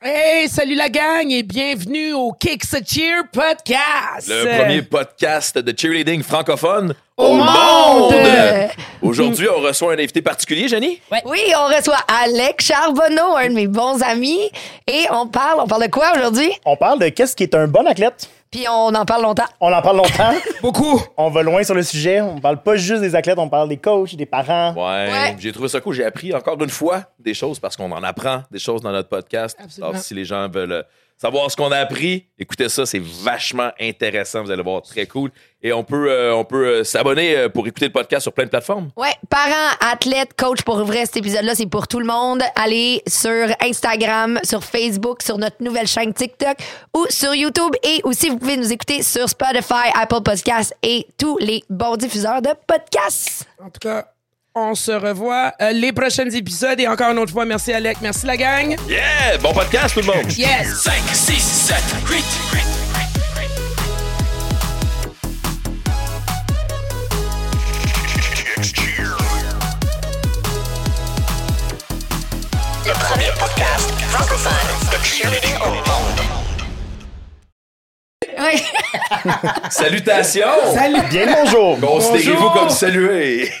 Hey, salut la gang et bienvenue au Kicks a Cheer podcast. Le premier podcast de cheerleading francophone Au monde! Aujourd'hui, on reçoit un invité particulier, Jenny. Oui, on reçoit Alex Charbonneau, un de mes bons amis, et on parle, on parle de quoi aujourd'hui? On parle de qu'est-ce qui est un bon athlète. Puis on en parle longtemps. On en parle longtemps. Beaucoup. on va loin sur le sujet. On parle pas juste des athlètes, on parle des coachs, des parents. Ouais, Ouais. j'ai trouvé ça cool. J'ai appris encore une fois des choses parce qu'on en apprend des choses dans notre podcast. Absolument. Alors, si les gens veulent euh, savoir ce qu'on a appris, écoutez ça, c'est vachement intéressant. Vous allez voir, très cool. Et on peut, euh, on peut euh, s'abonner euh, pour écouter le podcast sur plein de plateformes. Ouais, parents, athlètes, coach, pour vrai, cet épisode-là, c'est pour tout le monde. Allez sur Instagram, sur Facebook, sur notre nouvelle chaîne TikTok ou sur YouTube. Et aussi, vous pouvez nous écouter sur Spotify, Apple Podcasts et tous les bons diffuseurs de podcasts. En tout cas, on se revoit euh, les prochains épisodes et encore une autre fois, merci Alec, merci la gang. Yeah! Bon podcast, tout le monde! Yes. 5, 6, 7, 8. Le premier podcast francophone de cheerleading au monde. Ouais. Salutations! Salut. Bien bonjour. Considérez-vous Bonjour. comme salué.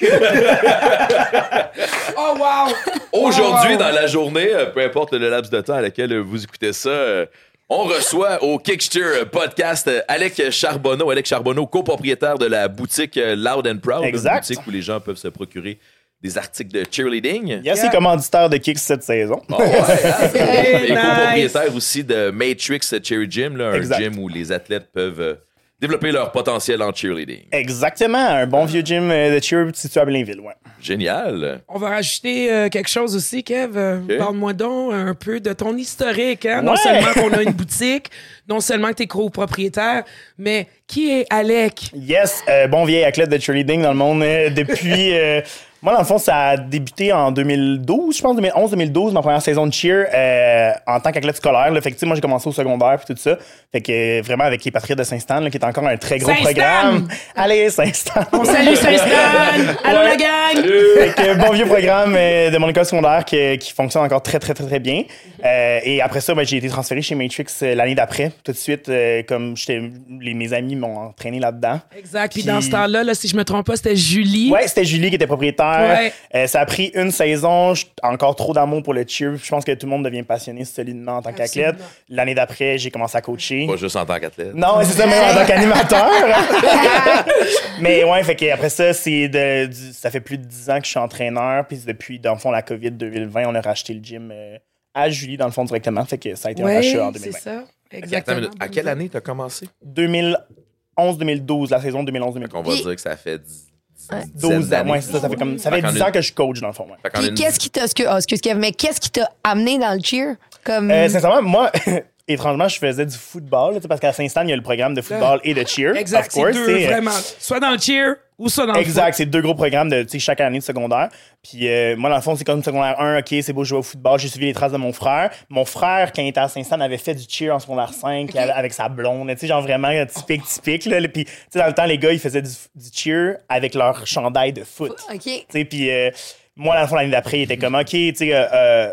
Oh wow. Aujourd'hui, Wow. dans la journée, euh, peu importe le laps de temps à laquelle vous écoutez ça, euh, on reçoit au Kickster podcast euh, Alec Charbonneau. Alec Charbonneau, copropriétaire de la boutique Loud and Proud. Exact. Une boutique où les gens peuvent se procurer des articles de cheerleading. Yes, c'est commanditaire de Kicks cette saison. Oh, ouais, hein? Et nice. copropriétaire aussi de Matrix Cherry Gym, là, un Exact. gym où les athlètes peuvent euh, développer leur potentiel en cheerleading. Exactement, un bon vieux gym euh, de cheer situé à Blainville, ouais. Génial. On va rajouter euh, quelque chose aussi, Kev. Parle-moi donc un peu de ton historique. Hein? Non seulement qu'on a une boutique, non seulement que tu es copropriétaire, mais qui est Alec? Yes, euh, bon vieil athlète de cheerleading dans le monde euh, depuis. Moi, dans le fond, ça a débuté en 2012, je pense, 2011-2012, ma première saison de cheer euh, en tant qu'athlète scolaire. Là. Fait que, moi, j'ai commencé au secondaire puis tout ça. Fait que euh, vraiment avec les Patriotes de Saint-Stan, là, qui est encore un très gros programme. Allez, Saint-Stan! On salue Saint-Stan! Allô la gang! Fait que, bon vieux programme euh, de mon école secondaire qui, qui fonctionne encore très, très, très, très bien. Euh, et après ça, ben, j'ai été transféré chez Matrix euh, l'année d'après, tout de suite, euh, comme les, mes amis m'ont entraîné là-dedans. Exact. Puis- dans ce temps-là, là, si je me trompe pas, c'était Julie. Ouais, c'était Julie qui était propriétaire. Ouais. Euh, ça a pris une saison. Encore trop d'amour pour le cheer. Je pense que tout le monde devient passionné solidement en tant qu'athlète. L'année d'après, j'ai commencé à coacher. Pas juste en tant qu'athlète. Non, c'est ça, même en tant qu'animateur. Mais ouais, fait que après ça, c'est de, du- ça fait plus de 10 ans que je suis entraîneur. Puis depuis, dans le fond, la COVID 2020, on a racheté le gym euh, à Julie, dans le fond, directement. Fait que ça a été un Ouais, rachat en c'est 2020. ça. Attends une Exactement. À quelle année t'as commencé? 2011-2012, la saison 2011-2012. On va dire que ça fait 10, 12 ans, ouais, ça, ça fait comme ça fait Fait qu'en 10 une- ans que je coach dans le fond. Ouais. Puis qu'est-ce qui t'a, excuse, excuse Kev, mais qu'est-ce qui t'a amené dans le cheer? Comme. Euh, sincèrement, moi, étrangement, je faisais du football, là, parce qu'à Saint-Stan, il y a le programme de football et de cheer. Exact. of course, C'est deux, tu sais. vraiment. Soit dans le cheer ou soit dans Exact, c'est deux gros programmes de tu sais, chaque année de secondaire. Puis euh, moi, dans le fond, c'est comme secondaire 1, OK, c'est beau jouer au football. J'ai suivi les traces de mon frère. Mon frère, quand il était à Saint-Stan, avait fait du cheer en secondaire 5 avec- avec sa blonde. Tu sais, genre vraiment euh, typique, typique. Là. Puis, tu sais, dans le temps, les gars, ils faisaient du, du cheer avec leur chandail de foot. OK. Tu sais, puis euh, moi, dans le fond, l'année d'après, il était comme, OK, tu sais, euh, euh,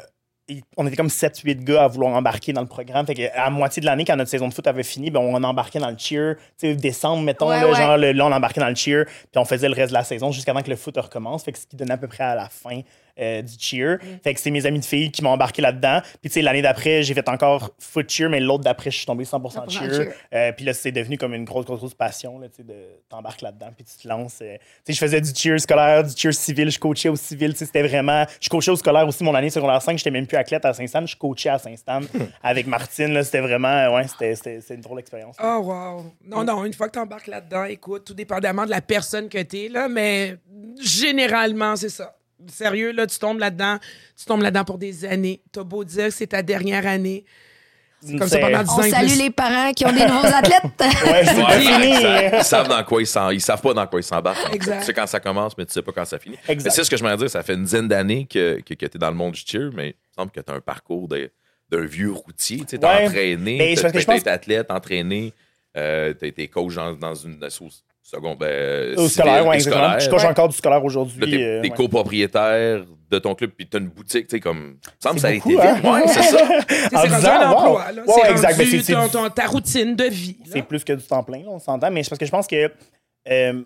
on était comme 7-8 gars à vouloir embarquer dans le programme. Fait que à moitié de l'année, quand notre saison de foot avait fini, ben, on embarquait dans le cheer. Sais, décembre, mettons, Ouais, là, ouais. genre, le- là, on embarquait dans le cheer, puis on faisait le reste de la saison jusqu'à temps que le foot recommence. Fait que ce qui donnait à peu près à la fin euh, du cheer. Fait que c'est mes amis de filles qui m'ont embarqué là-dedans. Puis, tu sais, l'année d'après, j'ai fait encore foot cheer, mais l'autre d'après, je suis tombé 100%, 100% cheer. cheer. Euh, puis là, c'est devenu comme une grosse, grosse, grosse passion, là, tu sais, de t'embarques là-dedans, puis tu te lances. euh. Tu sais, je faisais du cheer scolaire, du cheer civil, je coachais au civil, tu sais, c'était vraiment... Je coachais au scolaire aussi, mon année secondaire 5, j'étais même plus athlète à Saint-Stan, je coachais à Saint-Stan avec Martine, là, c'était vraiment, ouais, c'était- une drôle expérience. Oh, wow. Non, non, une fois que tu embarques là-dedans, écoute, tout dépendamment de la personne que tu es, là, mais généralement, c'est ça. Sérieux, là, tu tombes là-dedans, tu tombes là-dedans pour des années. T'as beau dire que c'est ta dernière année. C'est comme ça C'est- pendant 10 On ans. et salue plus. les parents qui ont des nouveaux athlètes. Ouais, Ouais. Ils savent dans quoi ils s'en... Ils savent pas dans quoi ils s'embarquent. Exact. Tu sais quand ça commence, mais tu sais pas quand ça finit. Exact. Mais c'est ce que je veux dire. Ça fait une dizaine d'années que, que, que tu es dans le monde du cheer, mais il me semble que tu as un parcours de- d'un vieux routier. Tu sais, t'as Ouais. entraîné, t'as t'as pense- été athlète, entraîné, euh, t'as été coach dans, dans une asso- Second, ben, Au scolaire, ouais, exactement. Je coach encore du scolaire aujourd'hui. Là, t'es, euh, t'es ouais. copropriétaire de ton club, puis t'as une boutique, tu sais, comme. Ça me semble que ça a été vite. hein? Ouais, c'est ça. C'est En rendu disant, un wow. emploi. là. Ouais, c'est exact. rendu c'est- ton- ta routine de vie. là. C'est plus que du temps plein, là, on s'entend. Mais c'est parce que je pense que. Euh,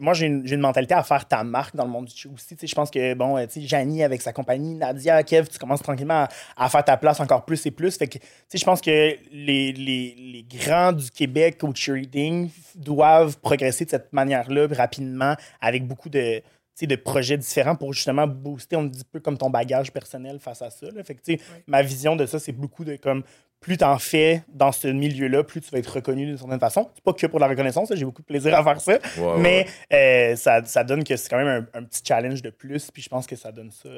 moi, j'ai une, mentalité à faire ta marque dans le monde du aussi. Je pense que, bon, euh, tu sais, Janie avec sa compagnie, Nadia, Kev, tu commences tranquillement à, à faire ta place encore plus et plus. Fait que, tu sais, je pense que les, les, les grands du Québec au cheerleading doivent progresser de cette manière-là rapidement avec beaucoup de, de projets différents pour justement booster, on dit un peu comme ton bagage personnel face à ça. là. Fait que, tu sais, ma vision de ça, c'est beaucoup de comme plus t'en fais dans ce milieu-là, plus tu vas être reconnu d'une certaine façon. C'est pas que pour la reconnaissance, j'ai beaucoup de plaisir à faire ça, Ouais, mais euh, ça, ça donne que c'est quand même un, un petit challenge de plus, puis je pense que ça donne ça,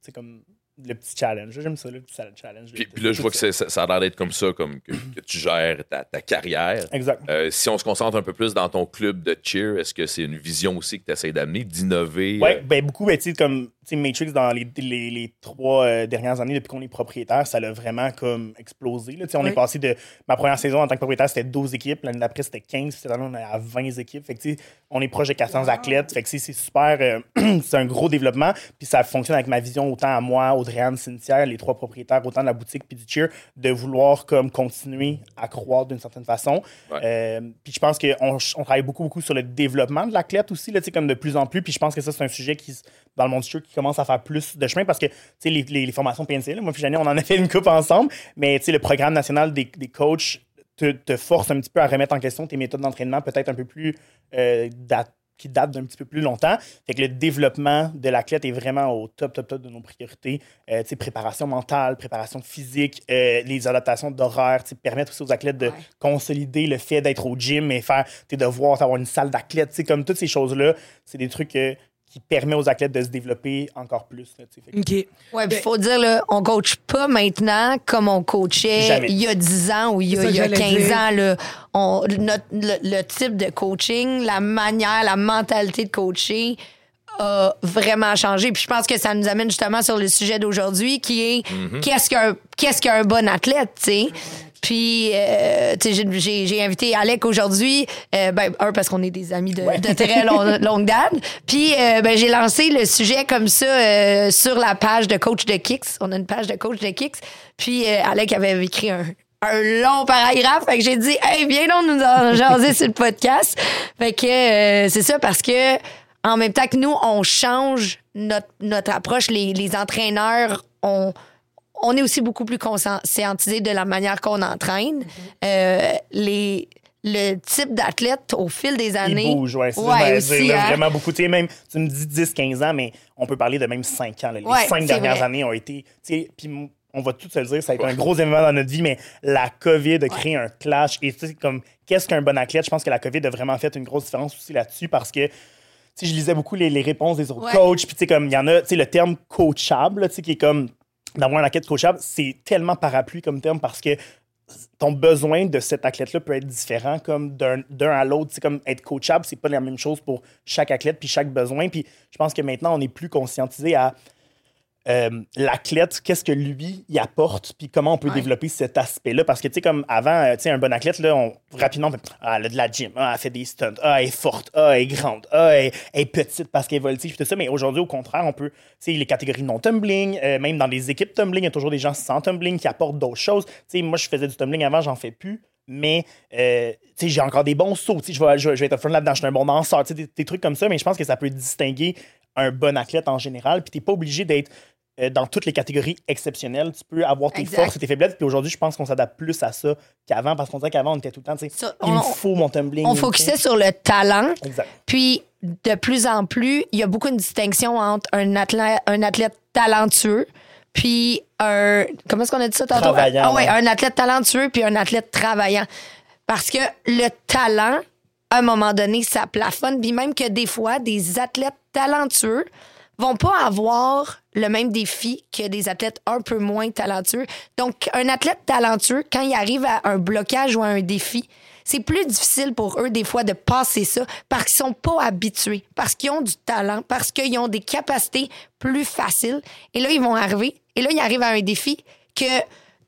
c'est comme le petit challenge. J'aime ça, le petit challenge. Puis, puis là, je vois que ça. c'est- ça, ça a l'air d'être comme ça, comme que, que tu gères ta, ta carrière. Exact. Euh, si on se concentre un peu plus dans ton club de cheer, est-ce que c'est une vision aussi que tu essaies d'amener, d'innover? Ouais, euh, ben beaucoup, ben, tu sais, comme tu Matrix, dans les, les, les trois euh, dernières années, depuis qu'on est propriétaire, ça l'a vraiment comme explosé. Là. Tu sais, On Oui. est passé de. Ma première saison en tant que propriétaire, c'était 12 équipes. L'année d'après, c'était 15. Puis cette année, on est à 20 équipes. Fait que, on est proche de 400 athlètes. Fait que, tu sais, c'est super. euh, c'est un gros développement. Puis ça fonctionne avec ma vision autant à moi, Audrey-Anne, Cynthia, les trois propriétaires, autant de la boutique puis du cheer, de vouloir comme continuer à croître d'une certaine façon. Ouais. Euh, puis je pense qu'on on travaille beaucoup, beaucoup sur le développement de l'athlète aussi, là, tu sais, comme de plus en plus. Puis je pense que ça, c'est un sujet qui, dans le monde du show, qui commence à faire plus de chemin parce que, tu sais, les, les, les formations PNC, là, moi puis Jeannie, on en a fait une coupe ensemble, mais, tu sais, le programme national des, des coachs te, te force un petit peu à remettre en question tes méthodes d'entraînement peut-être un peu plus euh, dat- qui datent d'un petit peu plus longtemps. Fait que le développement de l'athlète est vraiment au top, top, top de nos priorités. Euh, tu sais, préparation mentale, préparation physique, euh, les adaptations d'horaire, permettre aussi aux athlètes de consolider le fait d'être au gym et faire tes devoirs, avoir une salle d'athlète. Tu sais, comme toutes ces choses-là, c'est des trucs euh, qui permettent aux athlètes de se développer encore plus. là, OK. Ouais, Ben- puis faut dire, là, on coach pas maintenant comme on coachait Jamais. il y a 10 ans ou il y a, il y a j'allais 15 dire. ans. Là. On, notre- le, le type de coaching, la manière, la mentalité de coacher a vraiment changé. Puis je pense que ça nous amène justement sur le sujet d'aujourd'hui qui est qu'est-ce qu'un qu'est-ce qu'un bon athlète, tu sais? Puis, euh, tu sais, j'ai- invité Alec aujourd'hui, euh, ben, un, parce qu'on est des amis de, de très long- longue date. Puis, euh, ben, j'ai lancé le sujet comme ça euh, sur la page de Coach de Kicks. On a une page de Coach de Kicks. Puis, euh, Alec avait écrit un, un long paragraphe. Fait que j'ai dit, hey, viens donc nous en jaser sur le podcast. Fait que euh, c'est ça parce que en même temps que nous, on change notre, notre approche, les, les entraîneurs, on, on est aussi beaucoup plus conscientisés de la manière qu'on entraîne. Euh, les, le type d'athlète, au fil des années. Il bouge, ouais. C'est Ouais, là, hein. Vraiment beaucoup. Tu sais, même, tu me dis 10, 15 ans, mais on peut parler de même 5 ans. là. Les Ouais, 5 c'est dernières vrai. années ont été. tu sais, Puis on va tout se le dire, ça a été un gros événement dans notre vie, mais la COVID a créé un clash. Et tu sais, comme, qu'est-ce qu'un bon athlète? Je pense que la COVID a vraiment fait une grosse différence aussi là-dessus parce que. Sais, je lisais beaucoup les, les réponses des autres Ouais. coachs, puis tu sais, comme il y en a, tu sais, le terme coachable, tu sais, qui est comme d'avoir un athlète coachable, c'est tellement parapluie comme terme parce que ton besoin de cet athlète-là peut être différent comme d'un d'un à l'autre. C'est comme être coachable, c'est pas la même chose pour chaque athlète puis chaque besoin. Puis je pense que maintenant, on est plus conscientisé à euh, l'athlète, qu'est-ce que lui il apporte, puis comment on peut Ouais. développer cet aspect-là? Parce que, tu sais, comme avant, euh, tu sais, un bon athlète, là, on, rapidement, on fait, ah, elle a de la gym, ah, elle fait des stunts, ah, elle est forte, ah, elle est grande, ah, elle, elle est petite parce qu'elle est voltige, tout ça. Mais aujourd'hui, au contraire, on peut, tu sais, les catégories non-tumbling, euh, même dans les équipes tumbling, il y a toujours des gens sans tumbling qui apportent d'autres choses. Tu sais, moi, je faisais du tumbling avant, j'en fais plus. Mais euh, tu sais, j'ai encore des bons sauts. tu sais, Je vais, je, vais, je vais être front là-dedans. Je suis un bon danseur. tu sais, Des, des trucs comme ça. Mais je pense que ça peut distinguer un bon athlète en général. Puis tu n'es pas obligé d'être euh, dans toutes les catégories exceptionnelles. Tu peux avoir tes Exact. forces et tes faiblesses. Puis aujourd'hui, je pense qu'on s'adapte plus à ça qu'avant. Parce qu'on dirait qu'avant, on était tout le temps, tu sais, il me faut mon tumbling. On focusait sur le talent. Exact. Puis, de plus en plus, il y a beaucoup de distinction entre un athlète, un athlète talentueux puis un... Comment est-ce qu'on a dit ça tantôt? Travaillant, Ah ouais. un athlète talentueux puis un athlète travaillant. Parce que le talent, un moment donné, ça plafonne. Puis même que des fois, des athlètes talentueux vont pas avoir le même défi que des athlètes un peu moins talentueux. Donc, un athlète talentueux, quand il arrive à un blocage ou à un défi, c'est plus difficile pour eux, des fois, de passer ça parce qu'ils sont pas habitués, parce qu'ils ont du talent, parce qu'ils ont des capacités plus faciles. Et là, ils vont arriver. Et là, ils arrivent à un défi que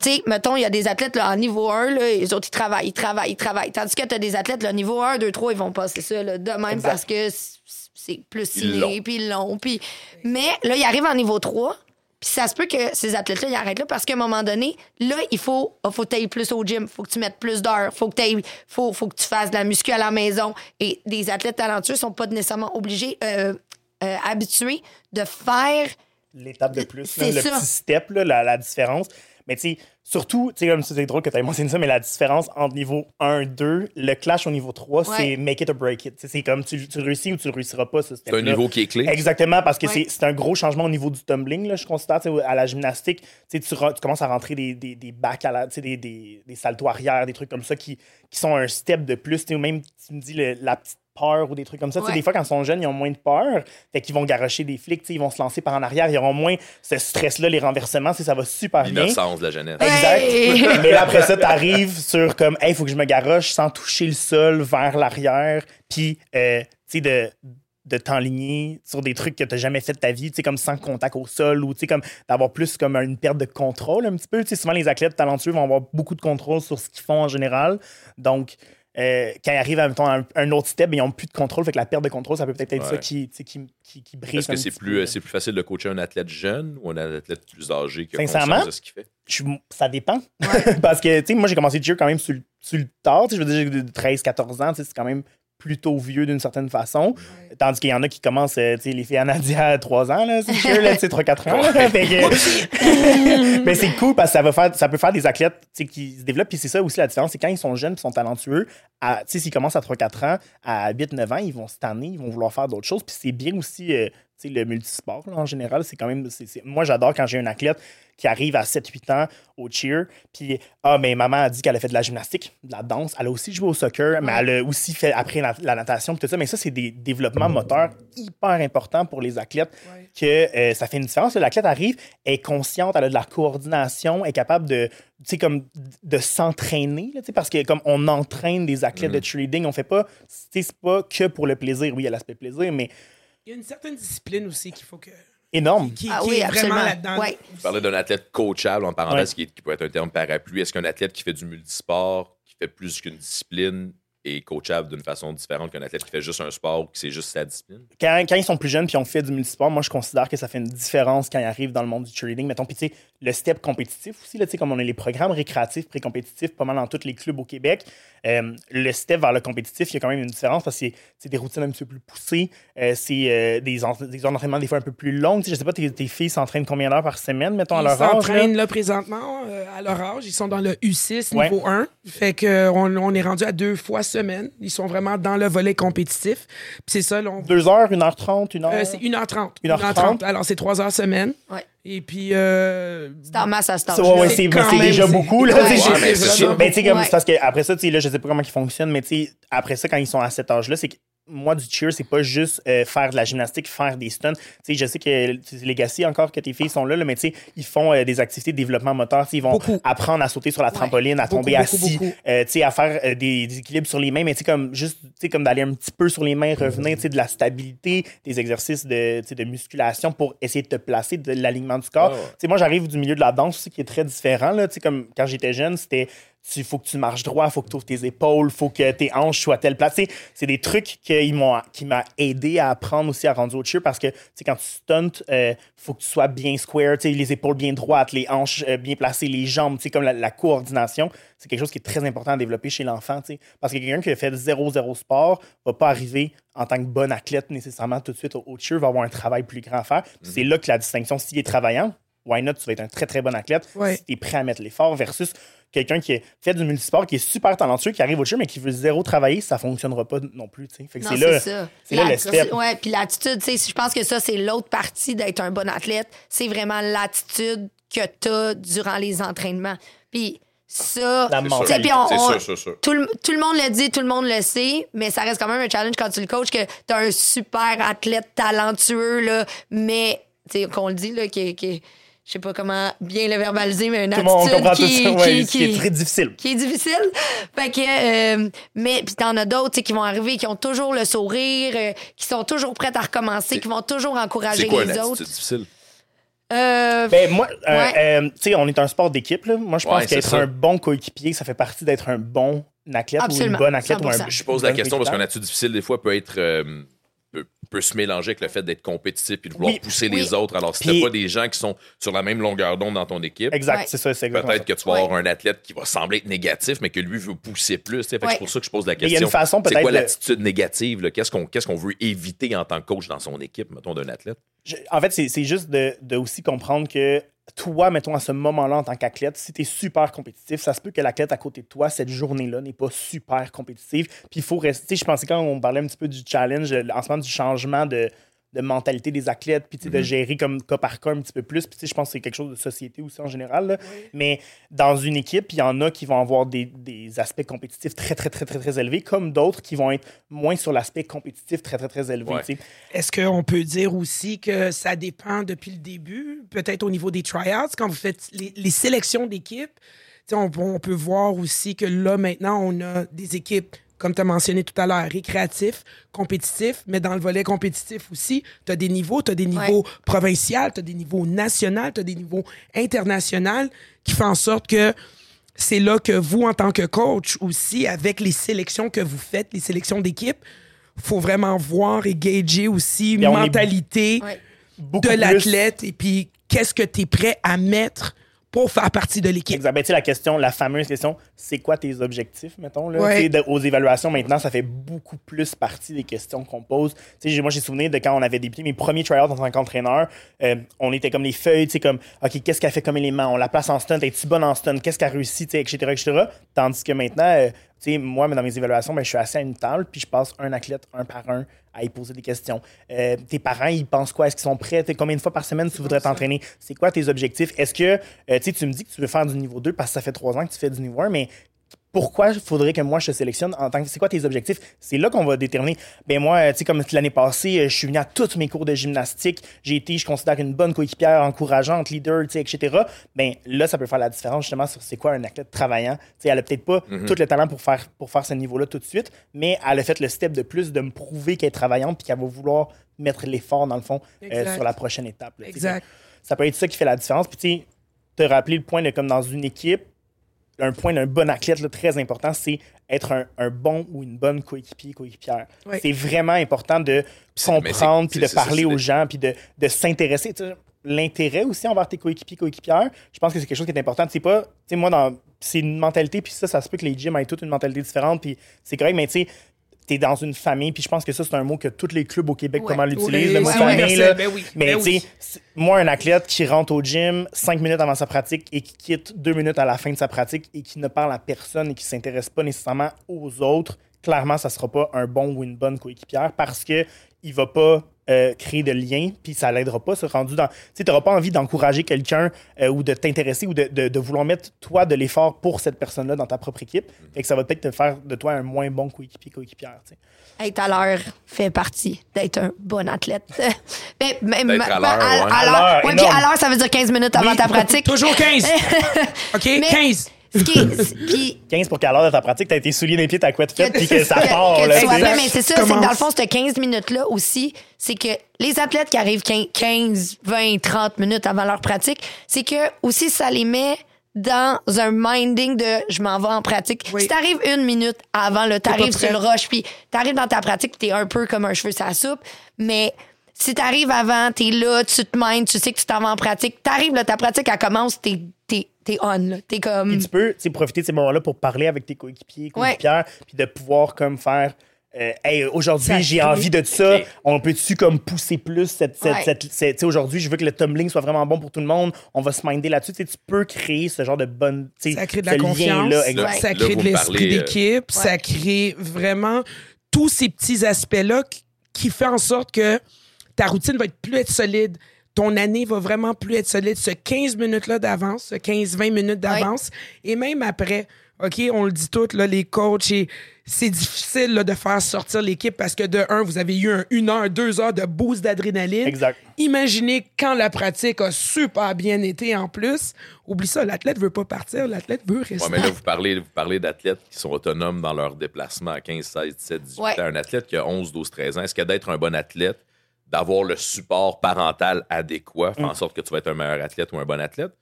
tu sais, mettons, il y a des athlètes là, en niveau 1, là, les autres, ils travaillent, ils travaillent, ils travaillent. Tandis que tu as des athlètes, là, niveau 1, 2, 3, ils vont passer ça là, de même Exact. parce que c'est plus ciné, puis long. Puis... Mais là, ils arrivent en niveau 3, puis ça se peut que ces athlètes-là, ils arrêtent là parce qu'à un moment donné, là, il faut, oh, faut que tu plus au gym, faut que tu mettes plus d'heures, faut que tu faut, faut que tu fasses de la muscu à la maison. Et des athlètes talentueux sont pas nécessairement obligés, euh, euh, habitués de faire l'étape de plus, là, le petit step, là, la, la différence. Mais tu sais, surtout, tu sais, comme c'est drôle que tu aies mentionné ça, mais la différence entre niveau 1 2, le clash au niveau 3, Ouais. c'est make it or break it. C'est comme tu, réussis ou tu le réussiras pas, ce C'est un niveau qui est clé. Exactement, parce que Ouais. c'est- c'est un gros changement au niveau du tumbling, là, je sais, À la gymnastique, tu, commences à rentrer des, des, des bacs, à la, tu sais, des, des, des saltos arrière, des trucs comme ça qui, qui sont un step de plus. Tu sais, ou même, tu me dis, le- la petite peur ou des trucs comme ça. Tu sais, Ouais. Des fois, quand ils sont jeunes, ils ont moins de peur. Fait qu'ils vont garocher des flics, tu sais, ils vont se lancer par en arrière. Ils auront moins ce stress-là, les renversements. tu Ça va super bien. L'innocence de la jeunesse. Exact. Hey! Mais là, après ça, t'arrives sur comme, hey, il faut que je me garoche sans toucher le sol vers l'arrière. Puis, euh, tu sais, de, de t'enligner sur des trucs que t'as jamais fait de ta vie, tu sais, comme sans contact au sol ou, tu sais, comme d'avoir plus comme une perte de contrôle un petit peu. Tu sais, souvent, les athlètes talentueux vont avoir beaucoup de contrôle sur ce qu'ils font en général. Donc, euh, quand ils arrivent à, mettons, un, un autre step, ils n'ont plus de contrôle. Fait que la perte de contrôle, ça peut peut-être être ça qui, qui, qui, qui brise. Est-ce que c'est plus, peu. euh, c'est plus facile de coacher un athlète jeune ou un athlète plus âgé qui a Sincèrement? conscience de ce qu'il fait? Je- ça dépend. Parce que, tu sais, moi, j'ai commencé le cheer quand même sur, le- sur le tard. Je veux dire, j'ai de 13-14 ans, tu sais, c'est quand même plutôt vieux d'une certaine façon. Tandis qu'il y en a qui commencent, euh, tu sais, les filles à Nadia à 3 ans, là, c'est cheer, là, tu sais, 3-4 ans. là. Fait que- Mais c'est cool parce que ça, va faire, ça peut faire des athlètes tu sais, qui se développent. Puis c'est ça aussi la différence, c'est quand ils sont jeunes et sont talentueux, tu sais, s'ils commencent à 3-4 ans, à 8-9 ans, ils vont se tanner, ils vont vouloir faire d'autres choses. Puis c'est bien aussi, euh, le multisport, là, en général. C'est quand même. Moi, j'adore quand j'ai un athlète qui arrive à 7-8 ans au cheer, puis ah, mais maman a dit qu'elle a fait de la gymnastique, de la danse, elle a aussi joué au soccer, mais elle a aussi fait après la, la natation, tout ça. Mais ça, c'est des développements moteurs hyper importants pour les athlètes, que euh, ça fait une différence. L'athlète arrive, elle est consciente, elle a de la coordination, elle est capable de, tu sais, comme de s'entraîner, là, tu sais, parce que comme on entraîne des athlètes de cheerleading, on fait pas, tu sais, c'est pas que pour le plaisir, oui, il y a l'aspect plaisir, mais Il y a une certaine discipline aussi qu'il faut que. énorme. Qui, Ah qui oui, est absolument. vraiment là-dedans. Ouais. Vous parlez d'un athlète coachable, en parenthèse, Ouais. qui, qui peut être un terme parapluie. Est-ce qu'un athlète qui fait du multisport, qui fait plus qu'une discipline, est coachable d'une façon différente qu'un athlète qui fait juste un sport ou qui c'est juste sa discipline? quand, quand ils sont plus jeunes puis ont fait du multisport, moi, je considère que ça fait une différence quand ils arrivent dans le monde du cheerleading. Mettons, puis tu sais, le step compétitif aussi, là, tu sais, comme on a les programmes récréatifs, pré-compétitifs, pas mal dans tous les clubs au Québec. euh, le step vers le compétitif, il y a quand même une différence parce que c'est- des routines un petit peu plus poussées. euh, c'est euh, des, en- des fois un peu plus sais, je sais pas, tes, tes filles s'entraînent combien d'heures par semaine, mettons, à Ils leur âge? là? s'entraînent là présentement euh, à leur âge. Ils sont dans le U6 Ouais. niveau 1. Fait que on, on est rendu à deux fois semaine. Ils sont vraiment dans le volet compétitif. Puis c'est ça, là, on- Deux heures, une heure trente, une heure? euh, c'est 1h30. 1h30. Alors c'est trois heures semaine. Ouais. Et puis euh, C'est en masse à ce Ça, temps ouais, ouais, C'est déjà c'est- beaucoup. Là, Ouais, ouais, mais ben, tu sais, comme- Ouais. c'est parce que après ça, tu sais, là, je sais pas comment ils fonctionnent, mais tu sais, après ça, quand ils sont à cet âge-là, c'est que moi, du cheer, c'est pas juste euh, faire de la gymnastique, faire des stunts. Tu sais, je sais que c'est Legacy encore que tes filles sont là, là, mais tu sais, ils font euh, des activités de développement moteur. Ils vont Beaucoup. apprendre à sauter sur la trampoline, à Beaucoup, tomber beaucoup, assis, beaucoup. euh, tu sais, à faire euh, des, des équilibres sur les mains, mais tu sais, comme juste, tu sais, comme d'aller un petit peu sur les mains, revenir, tu sais, de la stabilité, des exercices de, tu sais, de musculation pour essayer de te placer, de l'alignement du corps. Ouais. Tu sais, moi, j'arrive du milieu de la danse aussi, qui est très différent. Là. Tu sais, comme quand j'étais jeune, c'était il faut que tu marches droit, faut que tu ouvres tes épaules, faut que tes hanches soient à telle place. C'est des trucs qui m'ont qui m'a aidé à apprendre aussi à rendre au cheer parce que quand tu stunts, euh, faut que tu sois bien square, tu sais, les épaules bien droites, les hanches euh, bien placées, les jambes, tu sais, comme la, la coordination. C'est quelque chose qui est très important à développer chez l'enfant. tu sais. Parce que quelqu'un qui a fait 0-0 sport va pas arriver en tant que bon athlète nécessairement tout de suite au, au cheer, va avoir un travail plus grand à faire. Puis C'est là que la distinction, s'il est travaillant, why not, tu vas être un très très bon athlète Ouais. si tu es prêt à mettre l'effort versus quelqu'un qui a fait du multisport, qui est super talentueux, qui arrive au cheer, mais qui veut zéro travailler, ça fonctionnera pas non plus. tu sais. Fait que Non, c'est là, ça. c'est là le step. Ouais, puis l'attitude, tu sais, je pense que ça, c'est l'autre partie d'être un bon athlète. C'est vraiment l'attitude que tu as durant les entraînements. Puis ça. La tu sais, mentalité. puis on- C'est on- sûr, c'est sûr. Tout le, tout le monde le dit, tout le monde le sait, mais ça reste quand même un challenge quand tu le coaches que tu as un super athlète talentueux, là, mais, tu sais, qu'on le dit, là, qui, qui je sais pas comment bien le verbaliser, mais une Tout le monde attitude comprend tout qui, ça, ouais, qui- ce qui est qui- très difficile. qui est difficile. Fait que, euh, mais puis t'en as d'autres qui vont arriver, qui ont toujours le sourire, euh, qui sont toujours prêts à recommencer, C'est- qui vont toujours encourager C'est quoi une les attitude autres. difficile? Euh, Ben, moi, euh, Ouais. euh, tu sais, on est un sport d'équipe. Moi, je pense Ouais, c'est qu'être un bon coéquipier, ça fait partie d'être un bon athlète Absolument, ou une bonne athlète ou un 100%. Je pose la question parce qu'un attitude difficile, des fois, peut être. euh, peut, peut se mélanger avec le fait d'être compétitif et de vouloir Oui. pousser Oui. les autres. Alors, si Puis- pas des gens qui sont sur la même longueur d'onde dans ton équipe, Exact, Ouais. c'est ça, c'est peut-être ça. que tu vas avoir un athlète qui va sembler être négatif, mais que lui veut pousser plus. C'est pour ça que je pose la Mais il y a question. une façon C'est quoi peut-être de- l'attitude négative? là? Qu'est-ce qu'on qu'est-ce qu'on veut éviter en tant que coach dans son équipe, mettons, d'un athlète? Je- en fait, c'est c'est juste de, de aussi comprendre que toi, mettons, à ce moment-là, en tant qu'athlète, si tu es super compétitif, ça se peut que l'athlète à côté de toi, cette journée-là, n'est pas super compétitive. Puis il faut rester. Je pensais quand on parlait un petit peu du challenge, en ce moment, du changement de, de mentalité des athlètes, puis de gérer comme cas par cas un petit peu plus. Puis je pense que c'est quelque chose de société aussi en général. là. Mais dans une équipe, il y en a qui vont avoir des, des aspects compétitifs très, très, très, très, très élevés, comme d'autres qui vont être moins sur l'aspect compétitif très, très, très élevé. Ouais. tu sais. Est-ce qu'on peut dire aussi que ça dépend depuis le début, peut-être au niveau des tryouts, quand vous faites les, les sélections d'équipes? tu sais, On, on peut voir aussi que là, maintenant, on a des équipes, comme tu as mentionné tout à l'heure, récréatifs, compétitifs, mais dans le volet compétitif aussi, tu as des niveaux, tu as des niveaux provinciaux, tu as des niveaux nationaux, tu as des niveaux internationaux qui font en sorte que c'est là que vous, en tant que coach aussi, avec les sélections que vous faites, les sélections d'équipe, faut vraiment voir et gager aussi Et mentalité de l'athlète et puis qu'est-ce que tu es prêt à mettre pour faire partie de l'équipe. Ben, tu sais, la question, la fameuse question, c'est quoi tes objectifs, mettons, là? Ouais. De- aux évaluations, maintenant, ça fait beaucoup plus partie des questions qu'on pose. Tu sais, j'ai- moi, j'ai souvenir de quand on avait débuté mes premiers tryouts en tant qu'entraîneur, euh, on était comme les feuilles, tu sais, comme, OK, qu'est-ce qu'elle fait comme élément? On la place en stunt, es-tu bonne en stunt? Qu'est-ce qu'elle réussit, etc., etc. Tandis que maintenant, euh, tu sais, moi, dans mes évaluations, ben, je suis assis à une table, puis je passe un athlète, un par un, à y poser des questions. Euh, tes parents, ils pensent quoi? Est-ce qu'ils sont prêts? Combien de fois par semaine tu voudrais t'entraîner? C'est quoi tes objectifs? Est-ce que, euh, tu me dis que tu veux faire du niveau 2 parce que ça fait trois ans que tu fais du niveau 1, mais pourquoi il faudrait que moi je te sélectionne en tant que c'est quoi tes objectifs? C'est là qu'on va déterminer. Ben moi tu sais comme l'année passée euh, je suis venu à tous mes cours de gymnastique. J'ai été je considère une bonne coéquipière encourageante leader tu sais etc ben là ça peut faire la différence justement sur c'est quoi un athlète travaillant. Tu sais elle a peut-être pas tout le talent pour faire pour faire ce niveau là tout de suite mais elle a fait le step de plus de me prouver qu'elle est travaillante puis qu'elle va vouloir mettre l'effort dans le fond euh, sur la prochaine étape là. Exact. ça peut être ça qui fait la différence. Puis tu sais te rappeler le point de comme dans une équipe un point d'un bon athlète là, très important, c'est être un, un bon ou une bonne coéquipier, coéquipière. Oui. C'est vraiment important de comprendre, puis de parler aux gens, puis de, de s'intéresser. L'intérêt aussi envers tes coéquipiers, coéquipières, je pense que c'est quelque chose qui est important. C'est pas, tu sais, moi, dans, c'est une mentalité, puis ça, ça se peut que les gyms aient toutes une mentalité différente, puis c'est correct, mais tu sais, t'es dans une famille, puis je pense que ça, c'est un mot que tous les clubs au Québec, Ouais. comment l'utilisent, Oui, le mot famille, universel, là. ben oui, Mais ben tu sais, oui. c'est- moi, un athlète qui rentre au gym cinq minutes avant sa pratique et qui quitte deux minutes à la fin de sa pratique et qui ne parle à personne et qui s'intéresse pas nécessairement aux autres, clairement, ça sera pas un bon ou une bonne coéquipière parce que il va pas euh, créer de lien, puis ça l'aidera pas. Se rendu dans, tu sais, t'auras pas envie d'encourager quelqu'un euh, ou de t'intéresser ou de, de- de vouloir mettre toi de l'effort pour cette personne-là dans ta propre équipe. Fait que ça va peut-être te faire de toi un moins bon coéquipier, coéquipière. Être à l'heure fait partie d'être un bon athlète. Ben, ben, D'être ma- à l'heure, ouais. à À l'heure. l'heure, Ouais, puis énorme. à l'heure, ça veut dire 15 minutes avant Oui. ta pratique. Toujours 15. OK? Mais- 15. Ce qui est- puis 15 pour qu'à l'heure de ta pratique, t'as été souliers des pieds, ta couette faite, puis que ça part. que là, tu sois tu mais c'est ça, c'est dans le fond, cette 15 minutes-là aussi, c'est que les athlètes qui arrivent 15, 20, 30 minutes avant leur pratique, c'est que aussi ça les met dans un minding de je m'en vais en pratique. Oui. Si t'arrives une minute avant, là, t'arrives sur le rush, puis t'arrives dans ta pratique, t'es un peu comme un cheveu sur la soupe, mais si t'arrives avant, t'es là, tu te mindes, tu sais que tu t'en vas en pratique, t'arrives, là, ta pratique, elle commence, t'es, t'es, on, là. T'es comme... Puis tu peux profiter de ces moments-là pour parler avec tes coéquipiers, coéquipières, puis de pouvoir comme faire. euh, hey, aujourd'hui, j'ai envie de ça. On peut-tu comme pousser plus cette. cette, Ouais. cette- cette- tu sais, aujourd'hui, je veux que le tumbling soit vraiment bon pour tout le monde. On va se minder là-dessus. Tu sais, tu peux créer ce genre de bonne. Ça crée de la confiance. Ça crée de l'esprit euh, d'équipe. Ça crée vraiment tous ces petits aspects-là qui, qui font en sorte que ta routine va être plus être solide. Ton année va vraiment plus être solide. Ce 15 minutes-là d'avance, ce 15-20 minutes d'avance. Et même après, OK, on le dit tout, là, les coachs, et c'est difficile là, de faire sortir l'équipe parce que de un, vous avez eu un, une heure, deux heures de boost d'adrénaline. Exact. Imaginez quand la pratique a super bien été en plus. Oublie ça, l'athlète veut pas partir, l'athlète veut rester. Ouais, mais là, vous parlez, vous parlez d'athlètes qui sont autonomes dans leur déplacement à 15, 16, 17, 18 Ouais. ans. Un athlète qui a 11, 12, 13 ans, est-ce que d'être un bon athlète d'avoir le support parental adéquat, fait en sorte que tu vas être un meilleur athlète ou un bon athlète.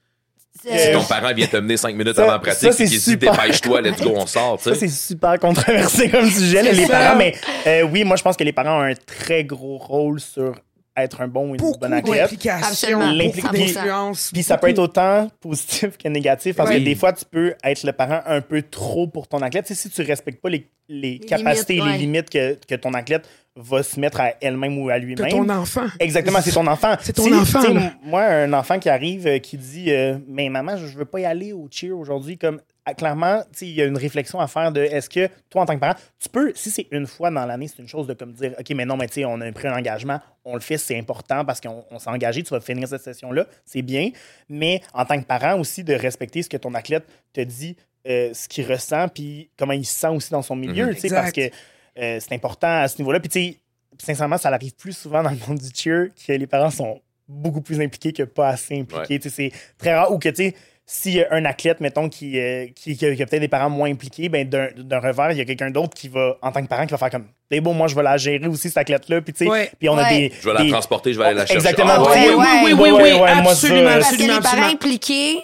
Si C'est- ton parent vient te mener cinq minutes Ça- avant la pratique c'est et qu'il dit dépêche-toi, let's go, on sort, Ça, c'est super controversé comme sujet, là, les ça. parents. Mais euh, oui, moi, je pense que les parents ont un très gros rôle sur être un bon ou une Beaucoup bonne athlète. d'influence. Puis ça peut être autant positif que négatif parce Oui. que des fois, tu peux être le parent un peu trop pour ton athlète. Si tu respectes pas les, les capacités limites, et ouais. les limites que, que ton athlète va se mettre à elle-même ou à lui-même. ton enfant. Exactement, c'est ton enfant. C'est ton enfant, Moi, un enfant qui arrive euh, qui dit euh, Mais maman, je veux pas y aller au cheer aujourd'hui. Comme ah, clairement, il y a une réflexion à faire de est-ce que toi, en tant que parent, tu peux, si c'est une fois dans l'année, c'est une chose de comme dire OK, mais non, mais tu sais, on a pris un engagement, on le fait, c'est important parce qu'on on s'est engagé, tu vas finir cette session-là, c'est bien. Mais en tant que parent aussi, de respecter ce que ton athlète te dit, euh, ce qu'il ressent, puis comment il se sent aussi dans son milieu, Mhm. tu sais, parce que. Euh, c'est important à ce niveau-là. Puis, tu sais, sincèrement, ça arrive plus souvent dans le monde du cheer que les parents sont beaucoup plus impliqués que pas assez impliqués. Tu sais, C'est très rare. Ou que, tu sais, s'il y a un athlète, mettons, qui, euh, qui, qui a, qui a peut-être des parents moins impliqués, ben d'un d'un revers, il y a quelqu'un d'autre qui va, en tant que parent, qui va faire comme C'est bon, moi, je vais la gérer aussi, cette athlète-là. Puis, tu sais, Ouais. puis on a Ouais. des. Je vais la des- transporter, je vais aller la chercher. Exactement. Ah, Ouais, ouais. Oui, oui, oui, oui, oui, moi, ça, absolument, Parce que absolument, les parents absolument. impliqués,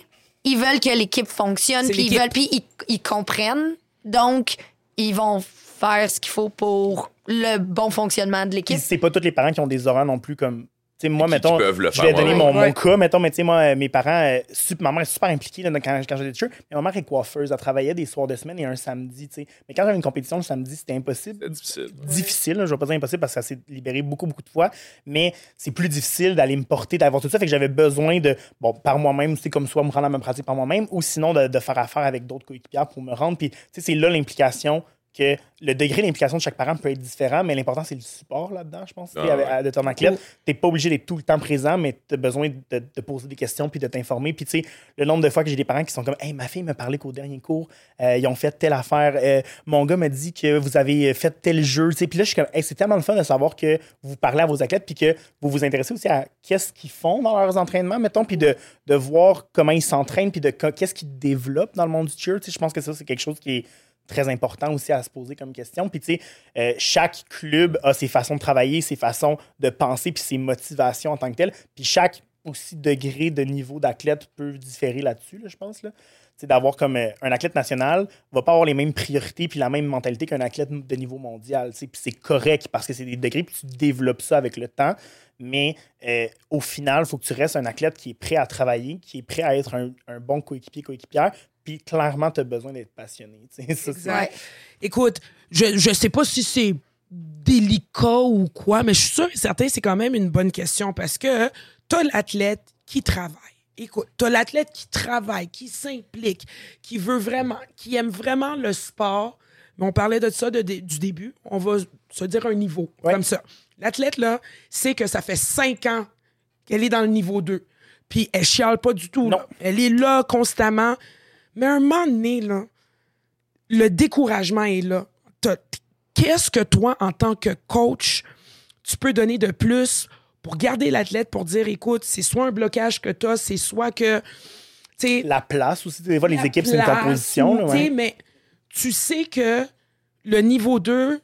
ils veulent que l'équipe fonctionne, C'est puis ils l'équipe. veulent, puis ils, ils comprennent. Donc, ils vont faire ce qu'il faut pour le bon fonctionnement de l'équipe. c'est pas tous les parents qui ont des horaires non plus comme. Tu sais, moi, mettons, je vais donner ouais. mon, mon cas. Mettons, mais tu sais, moi, euh, mes parents, euh, ma mère est super impliquée là, quand, quand j'étais mais ma mère est coiffeuse. Elle travaillait des soirs de semaine et un samedi, tu sais. Mais quand j'avais une compétition le samedi, c'était impossible. C'est difficile. Difficile, là, je vais pas dire impossible parce que ça s'est libéré beaucoup, beaucoup de fois, mais c'est plus difficile d'aller me porter, d'avoir tout ça. Fait que j'avais besoin de, bon, par moi-même, c'est comme soit me rendre à ma pratique par moi-même ou sinon de, de faire affaire avec d'autres coéquipières pour me rendre. Puis, tu sais, c'est là l'implication que le degré d'implication de chaque parent peut être différent, mais l'important, c'est le support là-dedans, je pense, Ah avec- ouais. de ton athlète. T'es pas obligé d'être tout le temps présent, mais tu as besoin de, de poser des questions puis de t'informer. Puis, tu sais, le nombre de fois que j'ai des parents qui sont comme Hey, ma fille m'a parlé qu'au dernier cours, euh, ils ont fait telle affaire. Euh, mon gars m'a dit que vous avez fait tel jeu. Tu sais, Puis là, je suis comme Hey, c'est tellement le fun de savoir que vous parlez à vos athlètes puis que vous vous intéressez aussi à qu'est-ce qu'ils font dans leurs entraînements, mettons, puis de, de voir comment ils s'entraînent puis de qu'est-ce qu'ils développent dans le monde du cheer. Tu sais, Je pense que ça, c'est quelque chose qui est très important aussi à se poser comme question. Puis, tu sais, euh, chaque club a ses façons de travailler, ses façons de penser, puis ses motivations en tant que telles. Puis, chaque aussi degré de niveau d'athlète peut différer là-dessus, là, je pense. Là. D'avoir comme euh, un athlète national va pas avoir les mêmes priorités puis la même mentalité qu'un athlète de niveau mondial. Puis c'est correct parce que c'est des degrés puis tu développes ça avec le temps. Mais euh, au final, il faut que tu restes un athlète qui est prêt à travailler, qui est prêt à être un, un bon coéquipier, coéquipière. Puis clairement, tu as besoin d'être passionné. tu. Ça, c'est- Exact. Écoute, je, je sais pas si c'est délicat ou quoi, mais je suis sûr et certain c'est quand même une bonne question parce que t'as l'athlète qui travaille. Écoute, t'as l'athlète qui travaille, qui s'implique, qui veut vraiment, qui aime vraiment le sport. Mais on parlait de ça de- de- du début. On va se dire un niveau, Ouais. comme ça. L'athlète, là, sait que ça fait cinq ans qu'elle est dans le niveau 2. Puis elle chiale pas du tout. Non. là. Elle est là constamment. Mais à un moment donné, là, le découragement est là. Qu'est-ce que toi, en tant que coach, tu peux donner de plus pour garder l'athlète, pour dire, écoute, c'est soit un blocage que tu as, c'est soit que, La place aussi, des fois, les équipes, c'est une composition. là, ouais. Mais tu sais que le niveau 2,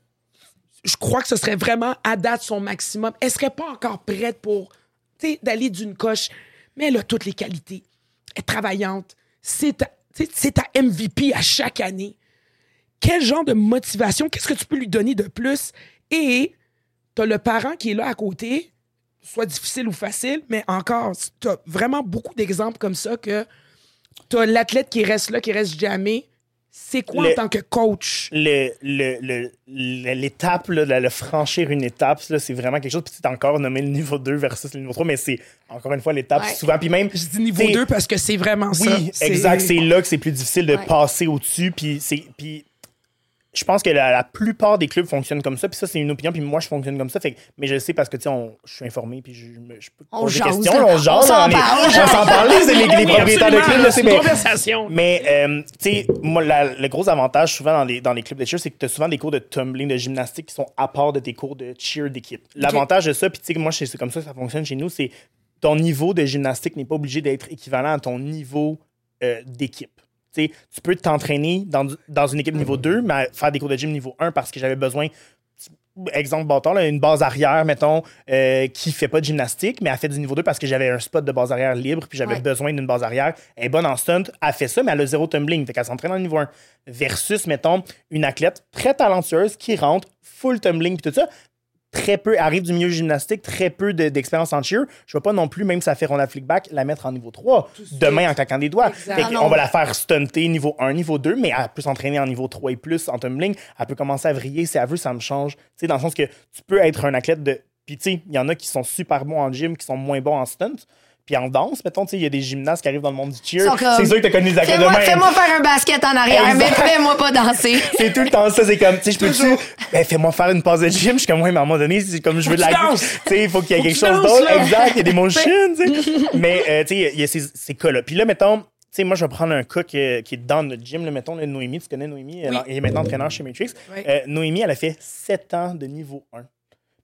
je crois que ce serait vraiment à date son maximum. Elle serait pas encore prête pour d'aller d'une coche, mais elle a toutes les qualités. Elle est travaillante. C'est c'est ta MVP à chaque année. Quel genre de motivation, qu'est-ce que tu peux lui donner de plus? Et tu as le parent qui est là à côté, soit difficile ou facile, mais encore, tu as vraiment beaucoup d'exemples comme ça que tu as l'athlète qui reste là, qui reste jamais. C'est quoi Le- en tant que coach? le, le, le- le- l'étape, là, le, le franchir une étape, là, c'est vraiment quelque chose. Puis c'est encore nommé le niveau 2 versus le niveau 3, mais c'est encore une fois l'étape Ouais. souvent. Puis même. Je dis niveau t'sais, 2 parce que c'est vraiment ça. Oui, C'est- exact. C'est là que c'est plus difficile de Ouais. passer au-dessus. Puis c'est. Puis je pense que la, la plupart des clubs fonctionnent comme ça. Puis ça, c'est une opinion. Puis moi, je fonctionne comme ça. Fait, mais je le sais parce que, tu sais, je suis informé. Puis je, je peux On poser des questions. on jase. On s'en parle, les, les Oui, propriétaires de clubs. c'est une mais- conversation. mais, euh, tu sais, moi, la- le gros avantage souvent dans les, dans les clubs de cheer, c'est que tu as souvent des cours de tumbling, de gymnastique qui sont à part de tes cours de cheer d'équipe. L'avantage de ça, puis tu sais, moi, c'est c'est comme ça que ça fonctionne chez nous, c'est ton niveau de gymnastique n'est pas obligé d'être équivalent à ton niveau euh, d'équipe. Tu peux t'entraîner dans, dans une équipe niveau 2, mais à faire des cours de gym niveau 1 parce que j'avais besoin exemple là, une base arrière, mettons, euh, qui fait pas de gymnastique, mais elle fait du niveau 2 parce que j'avais un spot de base arrière libre, puis j'avais Ouais. besoin d'une base arrière. Elle est bonne en stunt, elle fait ça, mais elle a zéro tumbling, fait qu'elle s'entraîne dans le niveau 1. Versus, mettons, une athlète très talentueuse qui rentre, full tumbling, puis tout ça, très peu, arrive du milieu gymnastique, très peu de- d'expérience en cheer. Je ne vais pas non plus, même si ça fait ronde flickback, la mettre en niveau 3 demain en claquant des doigts. Ah non. va la faire stunter niveau 1, niveau 2, mais elle peut s'entraîner en niveau 3 et plus en tumbling. Elle peut commencer à vriller si elle veut, ça me change. Tu sais, dans le sens que tu peux être un athlète de. Puis, tu sais, il y en a qui sont super bons en gym, qui sont moins bons en stunt. Puis en danse, mettons, tu sais, il y a des gymnastes qui arrivent dans le monde du cheer. C'est sûr que tu as connu des athlètes de Fais-moi même. fais-moi faire un basket en arrière, mais fais-moi pas danser. C'est tout le temps ça. C'est comme, tu sais, je peux-tu. Ben, fais-moi faire une pause de gym. Je suis comme, ouais, mais à un moment donné, c'est comme, je veux de la. tu sais, il faut qu'il y ait quelque chose d'autre. là. Exact. Il y a des motions, tu sais. Mais, euh, tu sais, il y a ces, ces cas-là. Puis là, mettons, tu sais, moi, je vais prendre un cas qui est, qui est dans notre gym, là, mettons, là, Noémie. Tu connais Noémie? Elle, Oui. elle est maintenant entraîneur chez Matrix. Oui. Euh, Noémie, elle a fait 7 ans de niveau 1.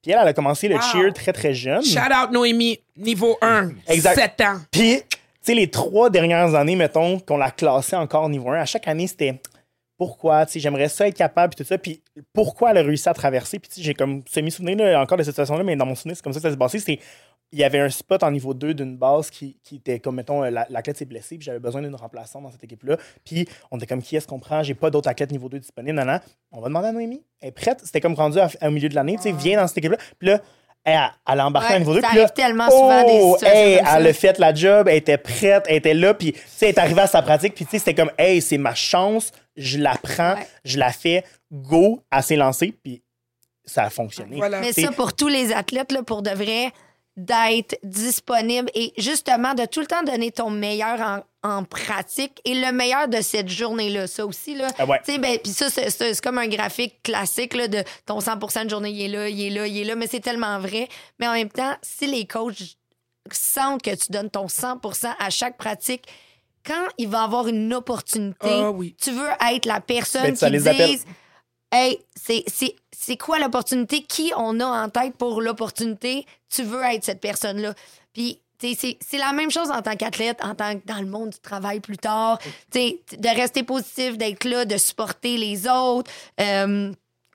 Puis elle, elle a commencé le Wow. cheer très, très jeune. Shout out Noémie, niveau 1. Exact. 7 ans. Puis, tu sais, les trois dernières années, mettons, qu'on l'a classé encore niveau 1, à chaque année, c'était pourquoi, tu sais, j'aimerais ça être capable, puis tout ça, puis pourquoi elle a réussi à traverser? Puis, tu sais, j'ai comme semi-souvenir là, encore de cette situation-là, mais dans mon souvenir, c'est comme ça que ça s'est passé. C'était, il y avait un spot en niveau 2 d'une base qui, qui était comme, mettons, euh, la- l'athlète s'est blessé, puis j'avais besoin d'une remplaçante dans cette équipe-là. Puis, on était comme, qui est-ce qu'on prend? J'ai pas d'autres athlètes niveau 2 disponibles. Non, non. On va demander à Noémie. Elle est prête. C'était comme rendu à- au milieu de l'année, tu sais, viens dans cette équipe-là. Puis là, elle, elle a embarqué Ouais, à niveau 2. ça puis là, arrive tellement souvent, des oh, hey, comme ça. elle a fait la job, elle était prête, elle était là, puis tu sais, elle est arrivée à sa pratique, puis tu sais, c'était comme, hey, c'est ma chance, je la prends, Ouais. je la fais, go, elle s'est lancée, puis ça a fonctionné. Voilà. Mais ça, pour tous les athlètes, là, pour de vrai, d'être disponible et justement de tout le temps donner ton meilleur en, en pratique et le meilleur de cette journée-là. Ça aussi, là. Ah ouais. Tu sais, ben, puis ça, c'est- c'est c'est comme un graphique classique là, de ton 100 de journée, il est là, il est là, il est là, mais c'est tellement vrai. Mais en même temps, si les coachs sentent que tu donnes ton 100 à chaque pratique, quand il va avoir une opportunité, Ah oui. tu veux être la personne Ben, qui les appelle. Hey, c'est- quoi l'opportunité? Qui on a en tête pour l'opportunité? Tu veux être cette personne-là. Puis, c'est la même chose en tant qu'athlète, en tant que dans le monde du travail plus tard. Tu sais, de rester positif, d'être là, de supporter les autres. Euh,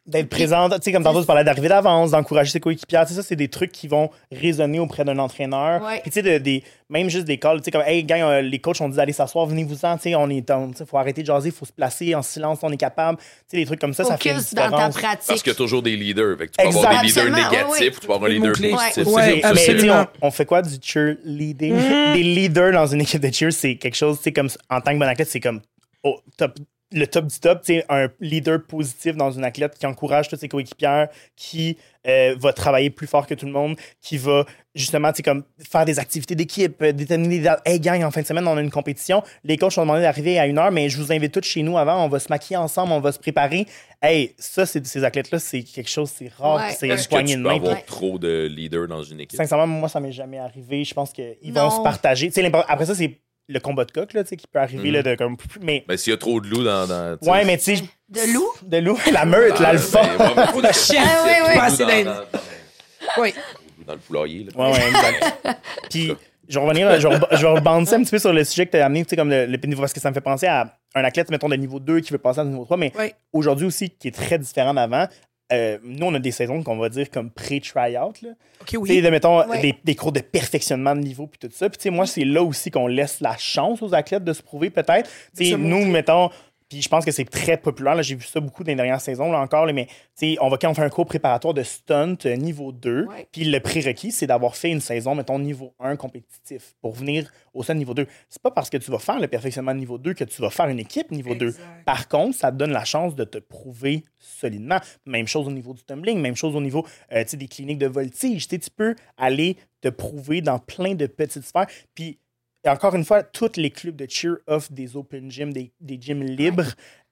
D'être présente, tu sais, comme tantôt, tu parlais d'arriver d'avance, d'encourager ses coéquipiers. Tu sais, ça, c'est des trucs qui vont résonner auprès d'un entraîneur. Ouais. Puis, tu sais, de- des, même juste des calls, tu sais, comme, hey, gang, euh, les coachs ont dit d'aller s'asseoir, venez-vous-en, tu sais, on est, il faut arrêter de jaser, il faut se placer en silence, on est capable. Tu sais, des trucs comme ça, ça fait une focus dans ta différence. pratique. Parce qu'il y a toujours des leaders. Fait que tu peux Exact. avoir des leaders Absolument, négatifs ouais, ouais. ou tu peux avoir un Le leader mot-clé. positif. Ouais. C'est- mais tu sais, absolument. on, on fait quoi du cheerleading? Des leaders dans une équipe de cheer, c'est quelque chose, tu sais, comme en tant que bon athlète, c'est comme au top, le top du top, sais, un leader positif dans une athlète qui encourage toutes ses coéquipières, qui euh, va travailler plus fort que tout le monde, qui va justement, comme faire des activités d'équipe, euh, déterminer des. Hey, gang, en fin de semaine, on a une compétition. Les coachs ont demandé d'arriver à une heure, mais je vous invite tous chez nous avant. On va se maquiller ensemble, on va se préparer. Hey, ça, c'est ces athlètes-là, c'est quelque chose, c'est rare, Ouais. c'est Est-ce une que poignée tu de peux main. avoir Ouais. trop de leaders dans une équipe? Sincèrement, moi, ça m'est jamais arrivé. Je pense qu'ils vont se partager. Après ça, c'est le combat de coq là, tu sais, qui peut arriver. Mhm. là, de, comme, mais, Ben, s'il y a trop de loups dans. ouais, mais tu sais. De loup? De loup. La meute, Ah, l'alpha. ben, Trop de chiens. Ah, oui, dans, d'aide. dans- Oui. dans le poulailler. là. Ouais, ouais, exact. Puis, je vais revenir, je vais, reb- je vais rebondir un petit peu sur le sujet que tu as amené, tu sais, comme le, le niveau, parce que ça me fait penser à un athlète, mettons, de niveau 2 qui veut passer à niveau 3, mais Oui. aujourd'hui aussi, qui est très différent d'avant. Euh, nous, on a des saisons qu'on va dire comme pré-tryout. là. OK, Tu sais, oui. de, mettons, Ouais. des, des cours de perfectionnement de niveau puis tout ça. Puis, tu sais, moi, c'est là aussi qu'on laisse la chance aux athlètes de se prouver, peut-être. Tu sais, nous, montrer. mettons, puis je pense que c'est très populaire. là, J'ai vu ça beaucoup dans les dernières saisons, là encore. là, mais, tu sais, on va quand on fait un cours préparatoire de stunt euh, niveau 2. Ouais. Puis le prérequis, c'est d'avoir fait une saison, mettons, niveau 1 compétitif pour venir au sein de niveau 2. C'est pas parce que tu vas faire le perfectionnement de niveau 2 que tu vas faire une équipe niveau 2. Exact. Par contre, ça te donne la chance de te prouver solidement. Même chose au niveau du tumbling, même chose au niveau euh, des cliniques de voltige. Tu sais, tu peux aller te prouver dans plein de petites sphères. Puis, et encore une fois, tous les clubs de cheer offrent des open gyms, des, des gyms libres.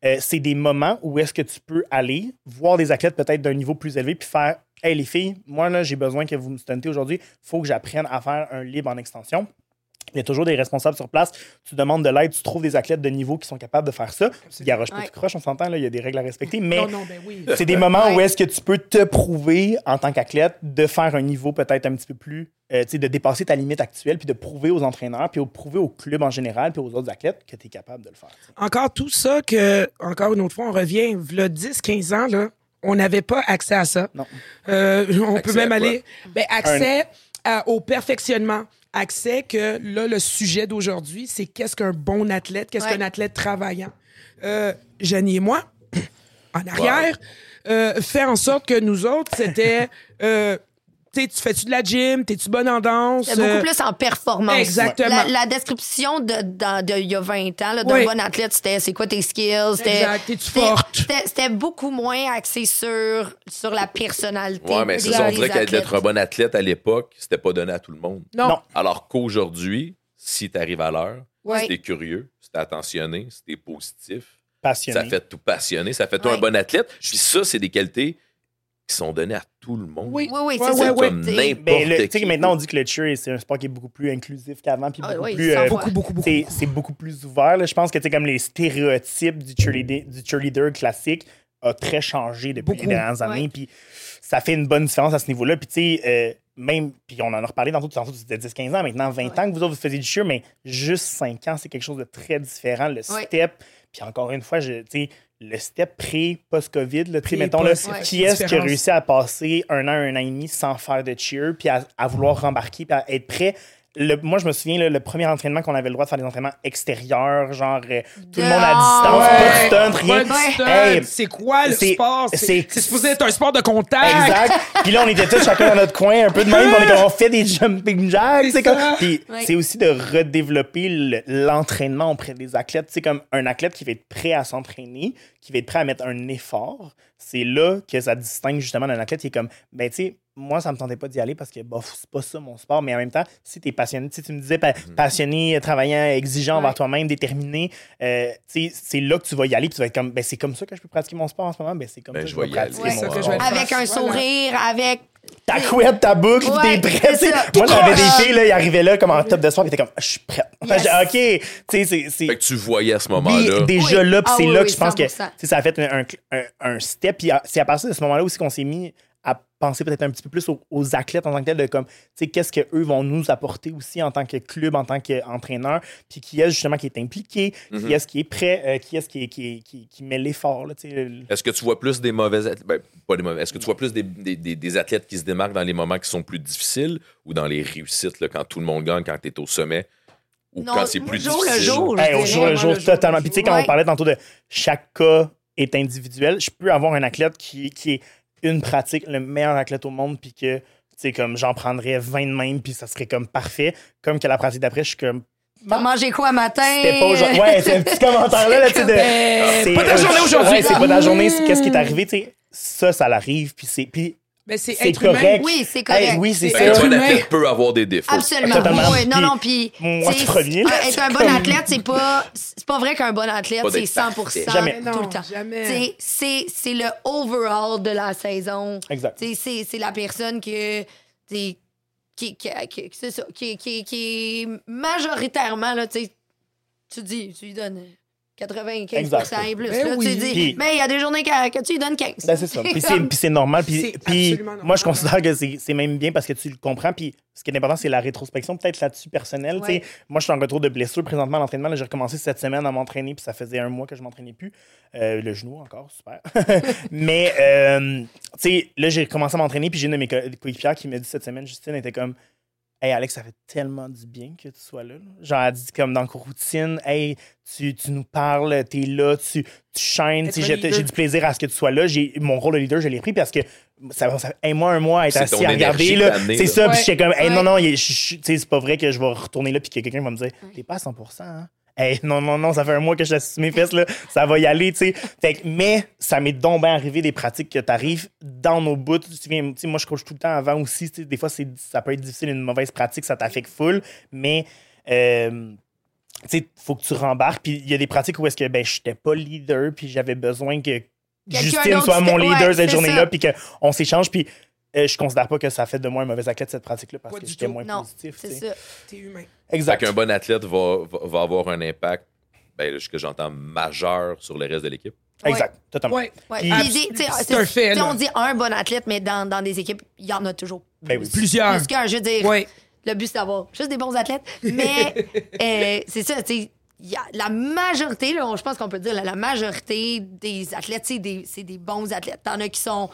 Euh, c'est des moments où est-ce que tu peux aller voir des athlètes peut-être d'un niveau plus élevé puis faire Hey les filles, moi là, j'ai besoin que vous me stuntez aujourd'hui. Il faut que j'apprenne à faire un libre en extension. Il y a toujours des responsables sur place. Tu demandes de l'aide, tu trouves des athlètes de niveau qui sont capables de faire ça. Il garoche pas Ouais. croche, on s'entend, là, il y a des règles à respecter. Mais Non, non, ben oui. c'est des moments où est-ce que tu peux te prouver en tant qu'athlète de faire un niveau peut-être un petit peu plus, euh, tu sais, de dépasser ta limite actuelle, puis de prouver aux entraîneurs, puis de prouver au club en général, puis aux autres athlètes que tu es capable de le faire. Encore tout ça que, encore une autre fois, on revient, le 10, 15 ans, là, on n'avait pas accès à ça. Non. Euh, on Accès peut même aller. Ben, accès à- au perfectionnement. Accès que là, le sujet d'aujourd'hui, c'est qu'est-ce qu'un bon athlète, qu'est-ce Ouais. qu'un athlète travaillant. Euh, Janie et moi, en arrière, euh, faire en sorte que nous autres, c'était. euh, tu fais-tu de la gym, t'es-tu bonne en danse? C'est beaucoup euh, plus en performance. Exactement. La, la description de, il y a 20 ans là, d'un Oui. bon athlète, c'était c'est quoi tes skills? c'était- Exact. T'es-tu c'était- forte? C'était beaucoup moins axé sur, sur la personnalité. Ouais, mais c'est ça. On dirait qu'être un bon athlète à l'époque, c'était pas donné à tout le monde. Non. Non. Alors qu'aujourd'hui, si tu arrives à l'heure, si t'es curieux, si t'es attentionné, si t'es positif, Passionné. ça fait tout passionné, ça fait toi Ouais. un bon athlète. Puis ça, c'est des qualités qui sont données à tout le monde. Oui. Oui, oui, c'est ouais, ça. ouais. Comme n'importe Ben, le- tu sais qui. que maintenant, on dit que le cheer, c'est un sport qui est beaucoup plus inclusif qu'avant, puis Ah, beaucoup oui, plus... euh, fois. Beaucoup, beaucoup, beaucoup. c'est beaucoup plus ouvert. Je pense que comme les stéréotypes du cheerleader, du cheerleader classique a très changé depuis Beaucoup. les dernières années. Ouais. Puis ça fait une bonne différence à ce niveau-là. Puis tu sais, euh, même, puis on en a reparlé tantôt, tantôt tu disais 10-15 ans, maintenant 20 ans que vous autres vous faisiez du cheer, mais juste 5 ans, c'est quelque chose de très différent. Le Ouais. step, puis encore une fois, je, tu sais, le step pré, post-COVID, là, tu sais, Pré, mettons, là, ouais. qui est-ce qui a réussi à passer un an, un an et demi sans faire de cheer, puis à, à vouloir rembarquer, puis à être prêt. Le- moi, je me souviens, là, le premier entraînement qu'on avait le droit de faire des entraînements extérieurs, genre euh, tout le monde à distance, pas de stunt, rien. Hey, c'est quoi le c'est- sport? c'est- C'est c'est supposé être un sport de contact. Exact. Puis là, on était tous chacun dans notre coin, un peu de même. On, est comme, on fait des jumping jacks. C'est comme. Puis Ouais. c'est aussi de redévelopper le- l'entraînement auprès des athlètes. C'est comme un athlète qui va être prêt à s'entraîner, qui va être prêt à mettre un effort. C'est là que ça distingue justement d'un athlète qui est comme, ben tu sais, moi, ça me tentait pas d'y aller parce que, bof, c'est pas ça mon sport. Mais en même temps, si t'es passionné, tu me disais pa- passionné, travaillant, exigeant envers Ouais. toi-même, déterminé, euh, c'est là que tu vas y aller. Puis tu vas être comme, ben c'est comme ça que je peux pratiquer mon sport en ce moment. Ben c'est comme Ben, ça je que je vais vais y aller. pratiquer Ouais, mon ça que je sport. vais le faire. Avec un Voilà. sourire, avec. ta couette, ta boucle, Ouais, t'es prêt. Moi, j'avais des filles, là, ils arrivaient là comme en top de soir, puis t'es comme, Ah, je suis prête. Yes. OK, tu sais, c'est- c'est. Fait que tu voyais à ce moment-là. déjà Oui. là, puis Ah c'est oui, là oui, que je pense que 100%. tu sais, ça a fait un, un, un step. Puis à- c'est à partir de ce moment-là aussi qu'on s'est mis penser peut-être un petit peu plus aux, aux athlètes en tant que tels, de comme, tu sais, qu'est-ce qu'eux vont nous apporter aussi en tant que club, en tant qu'entraîneur, puis qui est justement qui est impliqué, Mhm. qui est-ce qui est prêt, euh, qui est-ce qui, est- qui, est- qui, qui met l'effort, là, tu sais. le- Est-ce que tu vois plus des mauvais athlètes? Ben, pas des mauvais. Est-ce que tu vois plus des, des- des- des athlètes qui se démarquent dans les moments qui sont plus difficiles ou dans les réussites, là, quand tout le monde gagne, quand tu es au sommet? Ou Non, quand c'est plus jour le difficile? jour, je Hey, au jour le jour, le jour totalement. le Puis tu sais, quand Ouais. on parlait tantôt de chaque cas est individuel, je peux avoir un athlète qui, qui est une pratique, le meilleur athlète au monde, puis que, tu sais, comme j'en prendrais 20 de même, puis ça serait comme parfait. Comme que la pratique d'après, je suis comme. T'as mangé quoi matin? C'était pas aujourd'hui. Ouais, c'est un petit commentaire là, tu sais. de- c'est- pas ta journée aujourd'hui. Ouais, c'est pas ta journée, c'est qu'est-ce qui est arrivé, tu sais? Ça, ça l'arrive, puis c'est. Puis Ben, c'est être humain. correct. Oui, c'est correct. Hey, oui, c'est ça. Un bon humain. athlète peut avoir des défauts. Absolument. Totalement. Ouais, non, non, puis. moi, premier, là, Être un bon comme- athlète, c'est pas. C'est pas vrai qu'un bon athlète, c'est d'être 100 parfait. Jamais. tout le temps. Jamais. Tu sais, C'est c'est le overall de la saison. Exact. Tu sais, C'est c'est la personne que. tu sais, Qui, qui, qui, c'est ça, qui, qui, qui est majoritairement, là, tu sais, tu dis, tu lui donnes 95 Exact. et plus. Ben là, oui. Tu dis, Puis- mais il y a des journées que, que tu lui donnes 15. Ben, c'est ça. Puis c'est, puis c'est normal. Puis, normal. moi, je considère que c'est, même bien parce que tu le comprends. Puis ce qui est important, c'est la rétrospection, peut-être là-dessus personnelle. tu sais. Ouais. Moi, je suis en retour de blessure présentement à l'entraînement. J'ai recommencé cette semaine à m'entraîner. Puis ça faisait un mois que je m'entraînais plus. Euh, le genou encore, super. Mais, euh, tu sais, là, j'ai recommencé à m'entraîner. Puis j'ai une de mes co- coéquipières qui m'a dit cette semaine, Justine, était comme. Hey Alex, ça fait tellement du bien que tu sois là. là. Genre, elle dit comme dans la routine, hey, tu, tu nous parles, t'es là, tu, tu chaînes, j'ai du plaisir à ce que tu sois là. J'ai mon rôle de leader, je l'ai pris parce que ça, ça hey, moi un mois à être assis à regarder là, c'est là. ça. Puis Ouais. j'étais comme, hey, Ouais. non non, c'est pas vrai que je vais retourner là puis que quelqu'un va me dire, t'es pas à 100%. Hein? Hey, non, non, non, ça fait un mois que je laisse mes fesses, là. Ça va y aller, tu sais. Fait que, mais ça m'est donc bien arrivé des pratiques que t'arrives dans nos bouts. Tu te moi, je coach tout le temps avant aussi. Des fois, ça peut être difficile, une mauvaise pratique, ça t'affecte full. Mais, euh, tu sais, faut que tu rembarques. Puis il y a des pratiques où est-ce que, ben, j'étais pas leader, puis j'avais besoin que Justine soit mon leader ouais, cette journée-là, puis qu'on s'échange. Puis euh, je considère pas que ça fait de moi un mauvais athlète, cette pratique-là, parce Pas que j'étais moins Non, positif. c'est ça. T'es humain. Fait Exact. qu'un bon athlète va, va, va avoir un impact, ben, là, ce que j'entends, majeur sur le reste de l'équipe. Exact, totalement. Ouais. Puis sais, C'est un fait. On dit un bon athlète, mais dans, dans des équipes, il y en a toujours Ben oui. Plusieurs. plus qu'un. Je veux dire, Ouais. le but, c'est d'avoir juste des bons athlètes. Mais euh, c'est ça, tu sais, il y a la majorité, là, je pense qu'on peut dire la, la majorité des athlètes, c'est des, c'est des bons athlètes. T'en as qui sont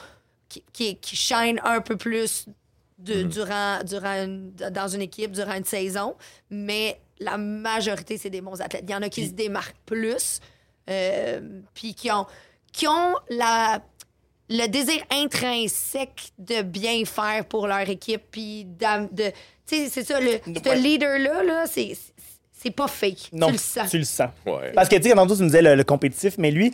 qui, qui, un peu plus de- durant, durant une- dans une équipe, durant une saison, mais la majorité, c'est des bons athlètes. Il y en a qui se démarquent plus, euh, puis qui ont, qui ont la, le désir intrinsèque de bien faire pour leur équipe, puis d'am- de. Tu sais, c'est ça, le, ce leader-là, là, c'est, c'est pas fake. Non, tu le sens. Tu le sens. Ouais. Parce que, tu sais, tantôt, tu me disais le, le compétitif, mais lui,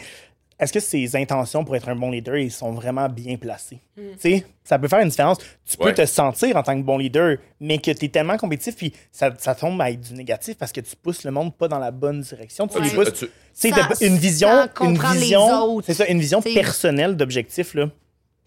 est-ce que ses intentions pour être un bon leader, ils sont vraiment bien placées? Mm. Tu sais, ça peut faire une différence. Tu peux Ouais. te sentir en tant que bon leader, mais que tu es tellement compétitif, puis ça, ça tombe à être du négatif parce que tu pousses le monde pas dans la bonne direction. Tu Ouais. les pousses. As-tu- Tu sais, une vision, une vision, c'est ça, une vision T'sais. personnelle d'objectif, là.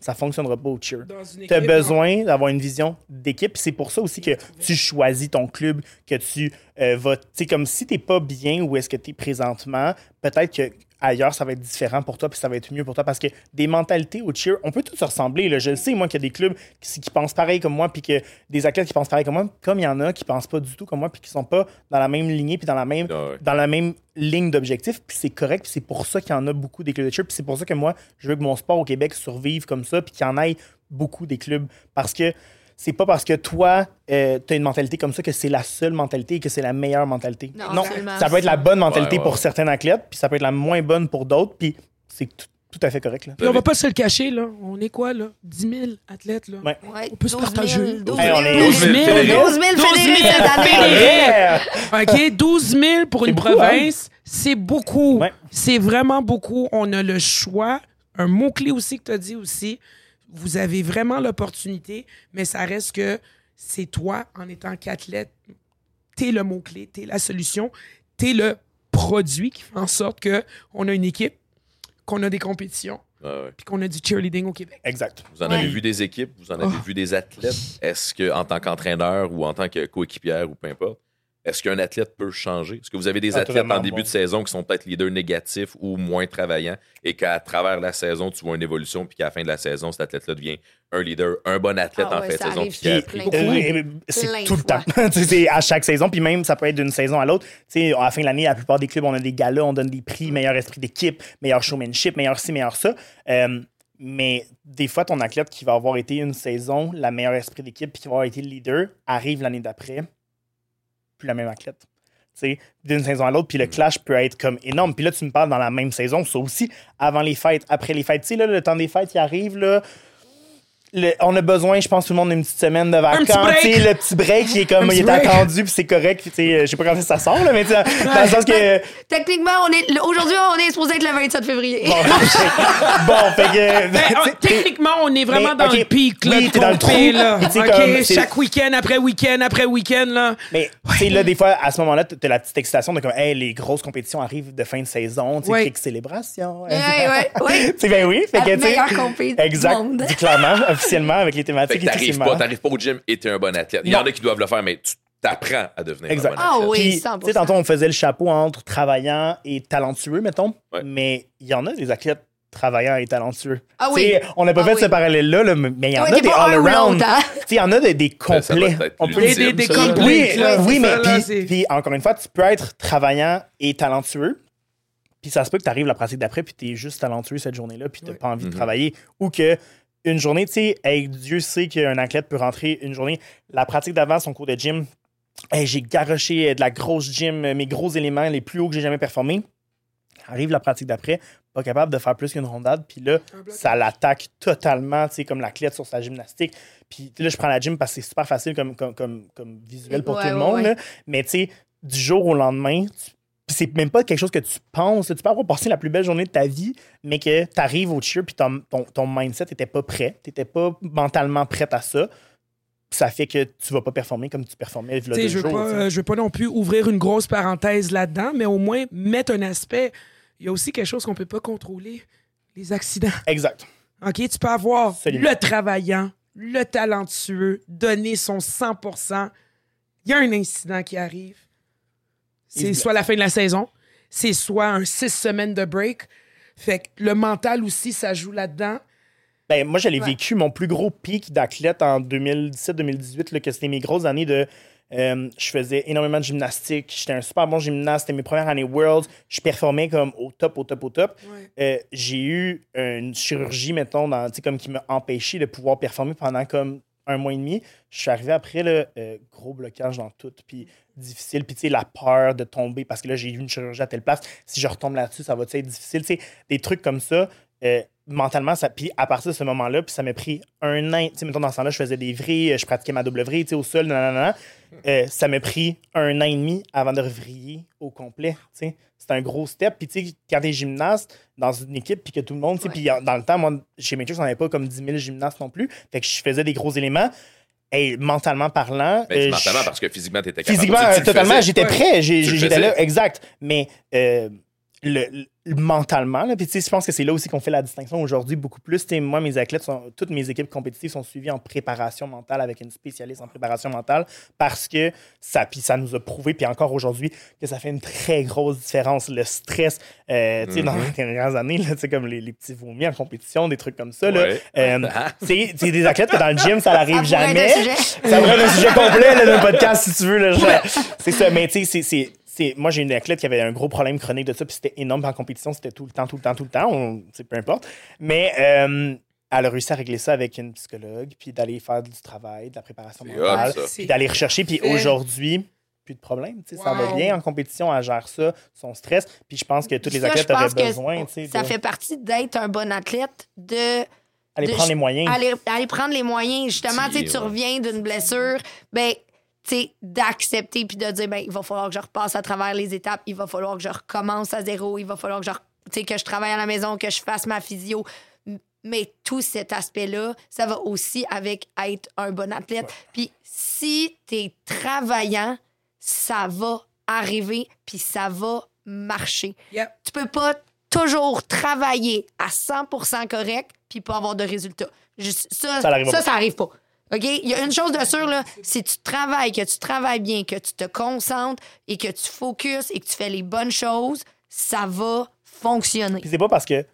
Ça fonctionnera pas au cheer. Tu as besoin d'avoir une vision d'équipe. C'est pour ça aussi que tu choisis ton club, que tu euh, vas. Tu sais, comme si tu pas bien où est-ce que tu es présentement, peut-être que ailleurs ça va être différent pour toi, puis ça va être mieux pour toi. Parce que des mentalités au cheer, on peut tous se ressembler. Là. Je le sais, moi, qu'il y a des clubs qui, qui pensent pareil comme moi, puis que des athlètes qui pensent pareil comme moi, comme il y en a qui pensent pas du tout comme moi, puis qui sont pas dans la même lignée, puis dans la même, Ah ouais. dans la même ligne d'objectif. Puis c'est correct, puis c'est pour ça qu'il y en a beaucoup des clubs de cheer. Puis c'est pour ça que moi, je veux que mon sport au Québec survive comme ça, puis qu'il y en ait beaucoup des clubs. Parce que c'est pas parce que toi, tu as une mentalité comme ça que c'est la seule mentalité et que c'est la meilleure mentalité. Non, ça peut être la bonne mentalité Ouais, ouais. pour certains athlètes, puis ça peut être la moins bonne pour d'autres, puis c'est tout, tout à fait correct. Là. Puis on va pas se le cacher, là. On est quoi, là? 10 000 athlètes, là. Ouais. On peut se 12 000, partager. 12 Hey, 000, on est 12 000. 12 000 fédérés cette année. OK, 12 000 pour une beaucoup, province, c'est beaucoup. Ouais. C'est vraiment beaucoup. On a le choix. Un mot-clé aussi que tu as dit aussi. Vous avez vraiment l'opportunité, mais ça reste que c'est toi, en étant qu'athlète, t'es le mot-clé, t'es la solution, t'es le produit qui fait en sorte qu'on a une équipe, qu'on a des compétitions, Ah ouais. puis qu'on a du cheerleading au Québec. Exact. Vous en Ouais. avez vu des équipes, vous en avez Oh. vu des athlètes. Est-ce que, en tant qu'entraîneur ou en tant que coéquipière ou peu importe, est-ce qu'un athlète peut changer? Est-ce que vous avez des Ah, athlètes en début bon. de saison qui sont peut-être leaders négatifs ou moins travaillants et qu'à travers la saison, tu vois une évolution puis qu'à la fin de la saison, cet athlète-là devient un leader, un bon athlète Ah en ouais, fin de saison c'est tout le fois. temps. C'est à chaque saison, puis même ça peut être d'une saison à l'autre. Tu sais, à la fin de l'année, la plupart des clubs, on a des galas, on donne des prix, meilleur esprit d'équipe, meilleur showmanship, meilleur ci, meilleur ça. Euh, mais des fois, ton athlète qui va avoir été une saison, la meilleure esprit d'équipe, puis qui va avoir été le leader, arrive l'année d'après, plus la même athlète. D'une saison à l'autre, puis le clash peut être comme énorme. Puis là, tu me parles dans la même saison, ça aussi, avant les fêtes, après les fêtes. Tu sais, là, le temps des fêtes, il arrive, là. Le- on a besoin, je pense, tout le monde d'une petite semaine de vacances. petit Le petit break qui est comme, il est break. attendu, puis c'est correct. puis tu sais, Je sais pas quand ça sort, là, mais tu sais, dans le sens que. Techniquement, on est aujourd'hui, on est supposé être le 27 février. Bon, bon fait que. Ben, techniquement, on est vraiment Mais, dans le pic, là, oui, t'es dans le trou. là. Comme, chaque week-end après week-end après week-end, là. Mais tu sais, là, des fois, à ce moment-là, t'as la petite excitation de comme, hey, les grosses compétitions arrivent de fin de saison, tu sais, Ouais. quelques célébrations. Ouais, ouais, ouais. Tu sais, ben oui, fait La que, tu sais. Exact, clairement, officiellement, avec les Fait thématiques que et tout. t'arrives pas, t'arrives pas au gym et t'es un bon athlète. Il y en a qui doivent le faire, mais tu t'apprends à devenir Exact. un bon Ah athlète. oui, Puis, 100%. tu sais, tantôt, on faisait le chapeau entre travaillant et talentueux, mettons. Ouais. Mais il y en a des athlètes travaillants et talentueux. Ah oui. On n'a pas Ah fait oui. ce parallèle-là, là, mais il y en Ouais, a des all-around. hein? Il y en a des, des complets. On peut Des, des, complets, Oui, oui mais puis, puis encore une fois, tu peux être travaillant et talentueux. Puis ça se peut que tu arrives la pratique d'après, puis tu es juste talentueux cette journée-là, puis tu n'as pas envie de travailler. Ou que une journée, tu sais, hey, Dieu sait qu'un athlète peut rentrer une journée. La pratique d'avant, son cours de gym, hey, j'ai garoché euh, de la grosse gym, euh, mes gros éléments les plus hauts que j'ai jamais performés. Arrive la pratique d'après, pas capable de faire plus qu'une rondade, puis là, ça l'attaque totalement, tu sais, comme l'athlète sur sa gymnastique. Puis là, je prends la gym parce que c'est super facile comme, comme, comme, comme visuel pour Ouais, tout le ouais, monde. ouais. là. Mais tu sais, du jour au lendemain, tu- puis c'est même pas quelque chose que tu penses. Tu peux avoir passé la plus belle journée de ta vie, mais que tu arrives au cheer, puis ton, ton, ton mindset n'était pas prêt. Tu n'étais pas mentalement prête à ça. Ça fait que tu vas pas performer comme tu performais il y a je veux jours, pas, tu sais. euh, je veux pas non plus ouvrir une grosse parenthèse là-dedans, mais au moins mettre un aspect. Il y a aussi quelque chose qu'on peut pas contrôler, les accidents. Exact. OK, tu peux avoir Absolument. le travaillant, le talentueux, donner son 100% Il y a un incident qui arrive. C'est soit la fin de la saison, c'est soit un six semaines de break. Fait que le mental aussi, ça joue là-dedans. Ben, moi, Ouais. vécu, mon plus gros pic d'athlète en 2017-2018, là, que c'était mes grosses années de Euh, je faisais énormément de gymnastique. J'étais un super bon gymnaste. C'était mes premières années Worlds. Je performais comme au top, au top, au top. Euh, j'ai eu une chirurgie, mettons, dans, comme qui m'a empêché de pouvoir performer pendant comme un mois et demi. Je suis arrivé après, le gros blocage dans tout, puis difficile. Puis, tu sais, la peur de tomber parce que là, j'ai eu une chirurgie à telle place. Si je retombe là-dessus, ça va être difficile? Tu sais, des trucs comme ça. Euh, mentalement, ça, puis à partir de ce moment-là, puis ça m'a pris un an. Tu sais, mettons, dans ce temps-là, je faisais des vrilles, je pratiquais ma double vrille, tu sais, au sol, nanana. Euh, ça m'a pris un an et demi avant de revriller au complet, tu sais. C'est un gros step. Puis, tu sais, quand t'es gymnaste dans une équipe, puis que tout le monde, tu sais, puis dans le temps, moi, chez Matrix, on n'avait pas comme 10 000 gymnastes non plus. Fait que je faisais des gros éléments. Et mentalement parlant. Mais euh, mentalement, je- parce que physiquement, t'étais capable. Physiquement, Tu- tu le totalement, j'étais prêt. Tu J'étais là, exact. Mais euh, le, le- mentalement, là, puis tu sais, je pense que c'est là aussi qu'on fait la distinction aujourd'hui beaucoup plus. Tu sais, moi, mes athlètes, sont, toutes mes équipes compétitives sont suivies en préparation mentale avec une spécialiste en préparation mentale parce que ça, puis ça nous a prouvé, puis encore aujourd'hui, que ça fait une très grosse différence. Le stress, euh, tu sais, dans les dernières années, là, tu sais, comme les, les petits vomis en compétition, des trucs comme ça. Ouais. euh, sais, des athlètes que dans le gym, ça n'arrive jamais. être un sujet. Ça être un sujet complet là, d'un podcast, si tu veux. C'est ça, mais tu sais, c'est- c'est- c'est- moi, j'ai une athlète qui avait un gros problème chronique de ça, puis c'était énorme en compétition, c'était tout le temps, tout le temps, tout le temps, on, sais, peu importe. Mais euh, elle a réussi à régler ça avec une psychologue, puis d'aller faire du travail, de la préparation C'est mentale, puis d'aller rechercher, puis aujourd'hui, plus de problème, tu sais, ça va Wow. bien en compétition, elle gère ça, son stress, puis je pense que tous les Ça, athlètes je pense auraient besoin, tu sais, Ça de- fait partie d'être un bon athlète, de aller de- prendre les moyens. aller, aller prendre les moyens. Justement, tu sais, tu ouais. reviens d'une blessure, ben, d'accepter puis de dire, ben, il va falloir que je repasse à travers les étapes, il va falloir que je recommence à zéro, il va falloir que je, re- tu sais, que je travaille à la maison, que je fasse ma physio. Mais tout cet aspect-là, ça va aussi avec être un bon athlète. Puis si tu es travaillant, ça va arriver, puis ça va marcher Yep. tu peux pas toujours travailler à 100% correct puis pas avoir de résultats. Juste- ça, Ça ça, n'arrive ça, arrive pas. OK? Il y a une chose de sûre, là, si tu travailles, que tu travailles bien, que tu te concentres et que tu focuses et que tu fais les bonnes choses, ça va fonctionner. Puis c'est pas parce que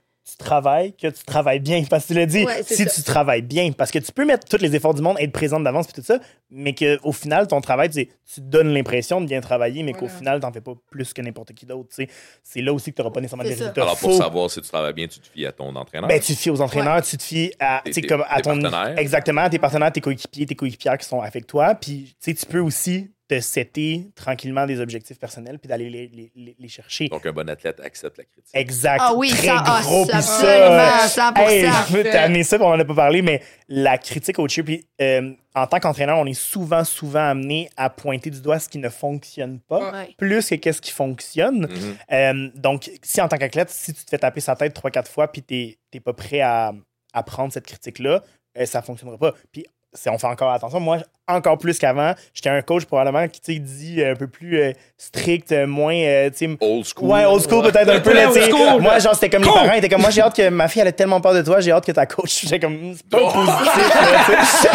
travailles que tu travailles bien. Parce que tu l'as dit, Ouais, si ça. tu travailles bien, parce que tu peux mettre tous les efforts du monde, être présente d'avance, puis tout ça, mais qu'au final, ton travail, tu, sais, tu donnes l'impression de bien travailler, mais qu'au final, t'en fais pas plus que n'importe qui d'autre. tu sais. C'est là aussi que tu n'auras pas nécessairement des résultats. Alors, pour Faut- savoir si tu travailles bien, tu te fies à ton entraîneur. ben, tu te fies aux entraîneurs, tu te fies à, tu sais, Tes- comme à tes ton. partenaires. Exactement, tes partenaires, tes coéquipiers, tes coéquipières qui sont avec toi. Puis, tu sais, tu peux aussi te setter tranquillement des objectifs personnels puis d'aller les, les- les- les chercher. Donc, un bon athlète accepte la critique. Exact. Ah oui, très ça, ah, gros. ça, puis ça, absolument, 100%. hey, je veux t'amener ça, puis on en a pas parlé, mais la critique au cheer, puis euh, en tant qu'entraîneur, on est souvent, souvent amené à pointer du doigt ce qui ne fonctionne pas, Ouais. plus que qu'est-ce qui fonctionne. Mhm. Euh, donc, si en tant qu'athlète, si tu te fais taper sa tête 3-4 fois, puis t'es t'es pas prêt à, à prendre cette critique-là, euh, ça fonctionnera pas. Puis, c'est- on fait encore attention. Moi, encore plus qu'avant, j'étais un coach probablement qui dit un peu plus euh, strict, euh, moins. euh, tu sais, Old school. Ouais, old school peut-être un peu. Là, school. moi, genre, c'était comme les Cool. parents étaient comme moi, j'ai hâte que ma fille elle a tellement peur de toi, j'ai hâte que ta coach. J'étais comme, c'est pas positif. là, tu sais.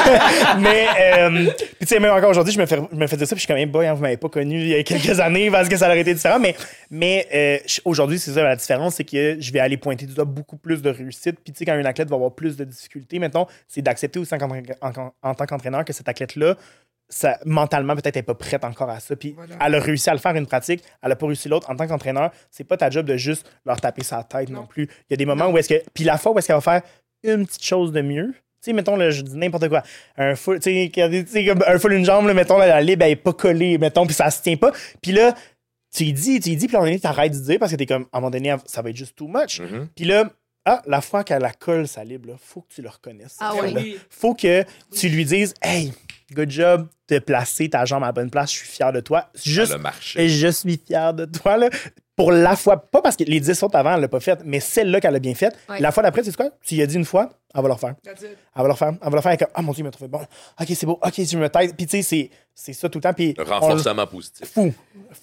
Mais, euh, puis tu sais, même encore aujourd'hui, je me fais, je me fais dire ça, puis je suis comme, hey, boy, hein, vous m'avez pas connu il y a quelques années parce que ça aurait été différent. Mais, mais euh, aujourd'hui, c'est ça la différence, c'est que je vais aller pointer du doigt beaucoup plus de réussite. Puis tu sais, quand un athlète va avoir plus de difficultés, mettons, c'est d'accepter aussi en, en- en tant qu'entraîneur que cet athlète-là, ça, mentalement, peut-être, elle n'est pas prête encore à ça. Puis Voilà. elle a réussi à le faire une pratique, elle n'a pas réussi l'autre. En tant qu'entraîneur, c'est pas ta job de juste leur taper sa tête non, Non. plus. Il y a des moments où est-ce que. Puis la fois où est-ce qu'elle va faire une petite chose de mieux. Tu sais, mettons, là, je dis n'importe quoi. Un full, tu sais, qu'il y a des- tu sais, comme un full une jambe, là, mettons, là, la libre, elle est pas collée, mettons, puis ça se tient pas. Puis là, tu lui dis, tu lui dis, puis à un moment donné, t'arrêtes de dire parce que t'es comme, à un moment donné, ça va être juste too much. Mhm. Puis là, ah, la fois qu'elle la colle, sa libre, là, faut que tu le reconnaisses. Ah. Oui. Faut que tu lui dises, hey, good job de placer ta jambe à la bonne place, je suis fier de toi. Juste, Ça a marché. et je suis fier de toi, là. Pour la fois, pas parce que les 10 autres avant, elle l'a pas fait, mais celle-là qu'elle a bien faite. Ouais. La fois d'après, c'est quoi? Tu lui as dit une fois, elle va le refaire. That's it. Elle va le refaire. Elle va le faire. Elle est comme, ah mon Dieu, il m'a trouvé bon. Ok, c'est beau. Ok, je me tête. Puis tu sais, c'est- c'est ça tout le temps. Puis Le on- renforcement positif. Fou.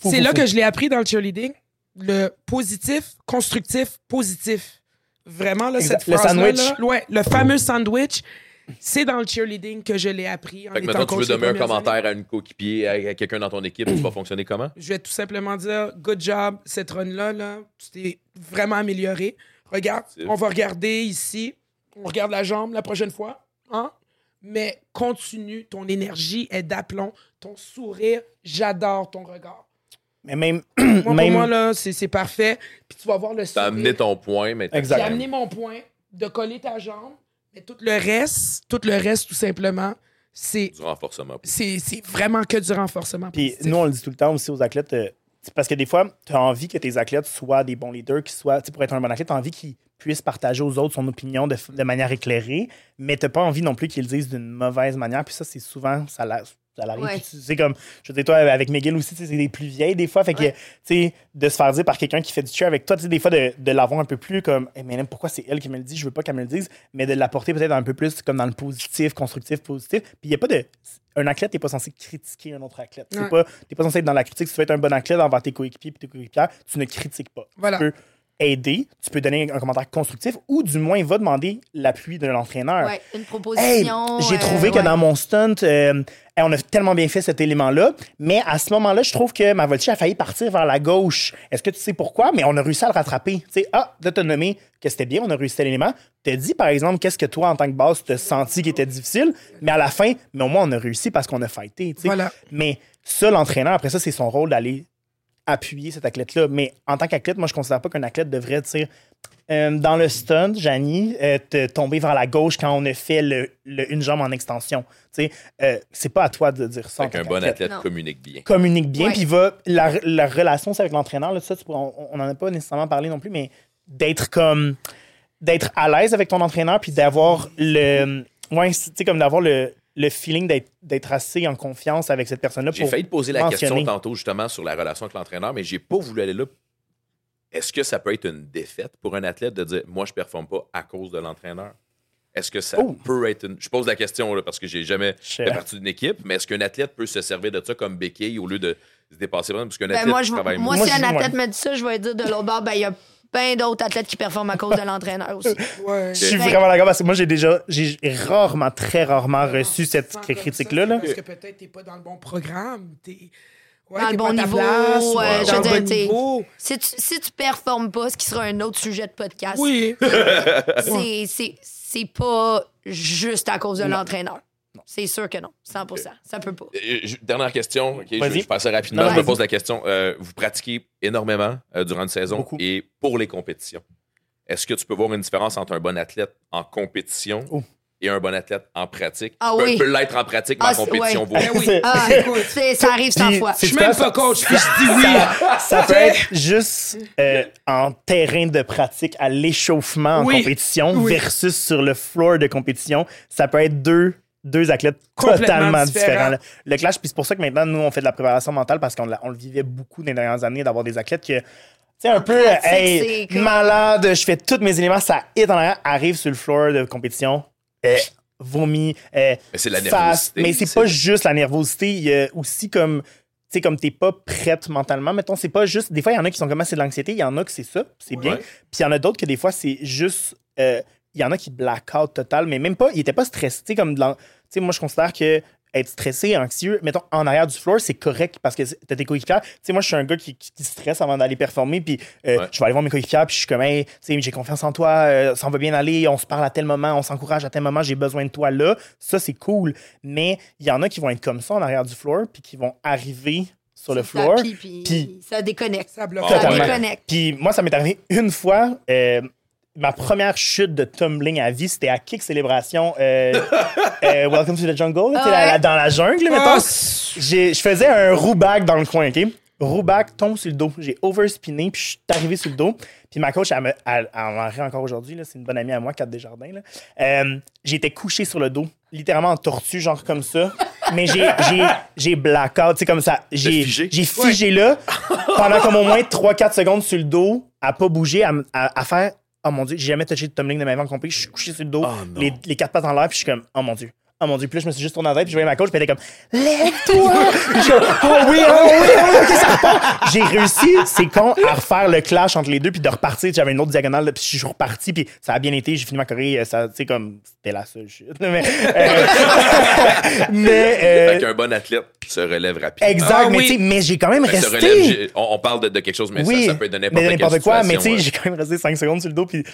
Fou, C'est là fou. que je l'ai appris dans le cheerleading. Le positif, constructif, positif. Vraiment, là, Exact. cette Le phrase-là, sandwich. là, ouais, le fameux sandwich, c'est dans le cheerleading que je l'ai appris. En Fait que étant maintenant, tu veux donner un années. commentaire à une coéquipier, à à quelqu'un dans ton équipe, tu vas fonctionner comment? Je vais tout simplement dire, good job, cette run-là, là, tu t'es vraiment amélioré. Regarde, on va regarder ici. On regarde la jambe la prochaine fois. Hein? mais continue. Ton énergie est d'aplomb. Ton sourire, j'adore ton regard. Mais même. Moi, même pour moi, là, c'est c'est parfait. Puis tu vas voir le T'as sourire. amené ton point, mais t'as- amené mon point de coller ta jambe, mais tout le reste, tout le reste, tout simplement, c'est du renforcement. c'est c'est vraiment que du renforcement. Puis positif. nous, on le dit tout le temps aussi aux athlètes. euh, c'est parce que des fois, tu as envie que tes athlètes soient des bons leaders, qu'ils soient, tu sais, pour être un bon athlète, tu as envie qu'ils puissent partager aux autres son opinion de, de manière éclairée, mais tu pas envie non plus qu'ils le disent d'une mauvaise manière. Puis ça, c'est souvent, ça, l'arrive. Ouais. C'est comme, je dire, toi, avec McGill aussi, sais, c'est des plus vieilles des fois. Fait que, Ouais. tu sais, de se faire dire par quelqu'un qui fait du cheer avec toi, tu sais, des fois, de, de l'avoir un peu plus comme, Eh, mais même pourquoi c'est elle qui me le dit, je veux pas qu'elle me le dise, mais de l'apporter peut-être un peu plus comme dans le positif, constructif, positif. Puis il y a pas de. Un athlète n'est pas censé critiquer un autre athlète. Tu Ouais. pas, t'es pas censé être dans la critique. Si tu veux être un bon athlète envers tes coéquipiers et tes coéquipières, tu ne critiques pas. Voilà. Tu peux aider, tu peux donner un commentaire constructif ou du moins va demander l'appui de l'entraîneur. Ouais, une Hey, proposition. j'ai euh, trouvé que ouais. dans mon stunt, euh, on a tellement bien fait cet élément-là, mais à ce moment-là, je trouve que ma voltige a failli partir vers la gauche. Est-ce que tu sais pourquoi? Mais on a réussi à le rattraper. Tu sais, ah, de te nommer que c'était bien, on a réussi cet élément. Te dit, par exemple, qu'est-ce que toi, en tant que base, tu as senti qui était difficile, mais à la fin, mais au moins, on a réussi parce qu'on a fighté. tu sais. Voilà. Mais ça, l'entraîneur, après ça, c'est son rôle d'aller appuyer cet athlète-là. Mais en tant qu'athlète, moi, je considère pas qu'un athlète devrait dire euh, dans le stunt, Janie, euh, te tomber vers la gauche quand on a fait le, le- une jambe en extension. Tu sais, euh, c'est pas à toi de dire ça. qu'un bon athlète Non. communique bien. Communique bien, puis va. La, la relation c'est avec l'entraîneur, là, ça, tu on on en a pas nécessairement parlé non plus, mais d'être comme. d'être à l'aise avec ton entraîneur, puis d'avoir le. Ouais, c'est- tu sais, comme d'avoir le, le feeling d'être assez en confiance avec cette personne-là. J'ai failli te poser la mentionner. question tantôt justement sur la relation avec l'entraîneur, mais j'ai pas voulu aller là. Est-ce que ça peut être une défaite pour un athlète de dire moi je performe pas à cause de l'entraîneur? Est-ce que ça Oh. peut être une. Je pose la question là, parce que j'ai jamais fait partie d'une équipe, mais est-ce qu'un athlète peut se servir de ça comme béquille au lieu de se dépasser vraiment? Parce qu'un Ben, athlète moi, qui je, travaille moi, Moi, si un athlète ouais. me dit ça, je vais dire de l'autre bord, ben, il y a plein d'autres athlètes qui performent à cause de l'entraîneur aussi. Ouais. Je suis Fait- vraiment d'accord parce que moi, j'ai déjà, j'ai rarement, très rarement reçu cette 100%, critique-là. Là. Parce que peut-être t'es pas dans le bon programme. T'es ouais, Dans le pas bon niveau, place, ouais, ouais, je veux dire, bon. Si tu, si tu performes pas, ce qui sera un autre sujet de podcast, Oui. c'est- c'est c'est pas juste à cause de l'entraîneur. C'est sûr que non, 100% Ça peut pas. Euh, je- Dernière question, ok, je, Vas-y. je passe rapidement, Non, je me vas-y. pose la question. Euh, vous pratiquez énormément euh, durant une saison Beaucoup. et pour les compétitions. Est-ce que tu peux voir une différence entre un bon athlète en compétition Oh. et un bon athlète en pratique? Ah peut, oui. peut l'être en pratique, mais Ah, en c'est- compétition, ouais. vaut- Ben oui. C'est- Ah, Écoute, c'est- ça arrive 100 Puis, fois. Je suis même pas coach, puis je dis oui. Ça peut être juste euh, en terrain de pratique à l'échauffement en Oui. compétition Oui. versus sur le floor de compétition. Ça peut être deux, deux athlètes Complètement totalement différents. Le clash, puis c'est pour ça que maintenant, nous, on fait de la préparation mentale parce qu'on on le vivait beaucoup dans les dernières années d'avoir des athlètes que. Tu sais, un peu, pratique, hey, c'est malade, je fais tous mes éléments, ça hit en arrière, arrive sur le floor de compétition, euh, vomi, euh, Mais c'est la face. nervosité, Mais c'est c'est- pas juste la nervosité, il y a aussi comme tu sais, comme t'es pas prête mentalement, mettons, c'est pas juste. Des fois, il y en a qui sont comme ah, c'est de l'anxiété, il y en a que c'est ça, c'est bien. Puis il y en a d'autres que des fois, c'est juste. euh, Il y en a qui blackout total, mais même pas, il était pas stressé. Tu sais, comme sais, moi, je considère que être stressé, anxieux, mettons, en arrière du floor, c'est correct parce que t'as tes coéquipières. Tu sais, moi, je suis un gars qui, qui- qui stresse avant d'aller performer, puis euh, Ouais. je vais aller voir mes coéquipières, puis je suis comme, hey, tu sais, j'ai confiance en toi, euh, ça va bien aller, on se parle à tel moment, on s'encourage à tel moment, j'ai besoin de toi là. Ça, c'est cool. Mais il y en a qui vont être comme ça en arrière du floor, puis qui vont arriver sur le floor. puis ça déconnecte. Ça bloque. Ça déconnecte. Puis moi, ça m'est arrivé une fois. euh, ma première chute de tumbling à vie, c'était à Kick Célébration euh, euh, Welcome to the Jungle, là, tu sais, la- la- dans la jungle, mettons. Ah, c'est- J'ai- Je faisais un roue-back dans le coin, OK? Roue-back, tombe sur le dos. J'ai overspiné, puis je suis arrivé sur le dos. Puis ma coach, elle, me, elle, elle m'en rit encore aujourd'hui. là. C'est une bonne amie à moi, Kat Desjardins. Euh, J'étais couché sur le dos, littéralement en tortue, genre comme ça. Mais j'ai- j'ai j'ai blackout, tu sais, comme ça. J'ai figé? j'ai figé là pendant comme au moins 3-4 secondes sur le dos, à pas bouger, à, m- à- à faire Oh mon Dieu, j'ai jamais touché de tumbling de ma vie en complet. Je suis couché sur le dos, Oh les, les quatre pattes en l'air, puis je suis comme Oh mon Dieu. Oh mon Dieu, puis là, je me suis juste tourné en tête, puis je voyais ma coach, puis elle était comme Lève-toi! Oh oui, oh oui, oh oui, ok, ça repart! J'ai réussi, c'est con, à refaire le clash entre les deux, puis de repartir. J'avais une autre diagonale, là, puis je suis reparti, puis ça a bien été. J'ai fini ma choré, euh, ça, tu sais, comme c'était la seule chute. Mais, euh, mais euh, Fait qu'un bon athlète se relève rapidement. exact, Ah mais, oui. tu sais, mais j'ai quand même se resté. relève, on, on parle de, de quelque chose, mais oui, ça, ça peut être de n'importe quoi, mais tu sais, j'ai quand même resté 5 secondes sur le dos, puis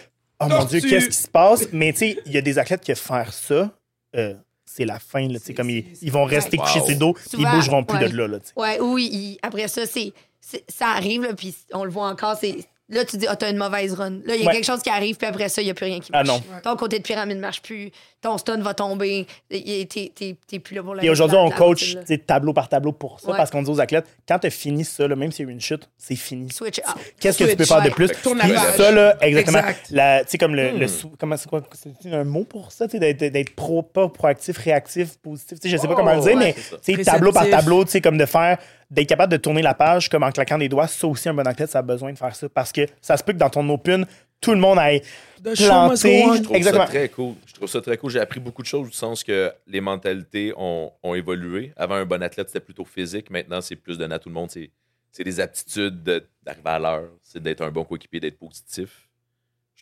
oh mon Dieu, qu'est-ce qui se passe? Mais tu sais, il y a des athlètes qui faire ça. euh, c'est la fin. Là, tu sais, comme ils, ils vont rester Wow. couchés sur le dos, ils bougeront plus ouais. de là. là. Ouais, oui, il- après ça, c'est, c'est- ça arrive, là, puis on le voit encore. C'est, là, tu dis, ah, t'as une mauvaise run. Là, il y a Ouais. quelque chose qui arrive, puis après ça, il n'y a plus rien qui Ah marche. non. Ton côté de pyramide ne marche plus, ton stun va tomber, et t'es, t'es, t'es plus là pour la Et aujourd'hui, on coach tableau par tableau pour ça, Ouais. parce qu'on dit aux athlètes, quand tu as fini ça, là, même s'il y a eu une chute, c'est fini. Switch out. Qu'est-ce que tu peux faire de plus? Puis ça, là, exactement. Exact. Tu sais, comme le, Hmm. le sou- comment c'est quoi? C'est un mot pour ça, tu sais, d'être, d'être pro, pas proactif, réactif, positif. Tu sais, je sais pas Oh, comment le dire, ouais, mais tableau par tableau, tu sais, comme de faire, d'être capable de tourner la page comme en claquant des doigts, ça aussi, un bon athlète, ça a besoin de faire ça. Parce que ça se peut que dans ton open, tout le monde aille planter. Je trouve Exactement. ça très cool. Je trouve ça très cool. J'ai appris beaucoup de choses du sens que les mentalités ont, ont évolué. Avant, un bon athlète, c'était plutôt physique. Maintenant, c'est plus donné à tout le monde. C'est, c'est des aptitudes de- d'arriver à l'heure. C'est d'être un bon coéquipier, d'être positif.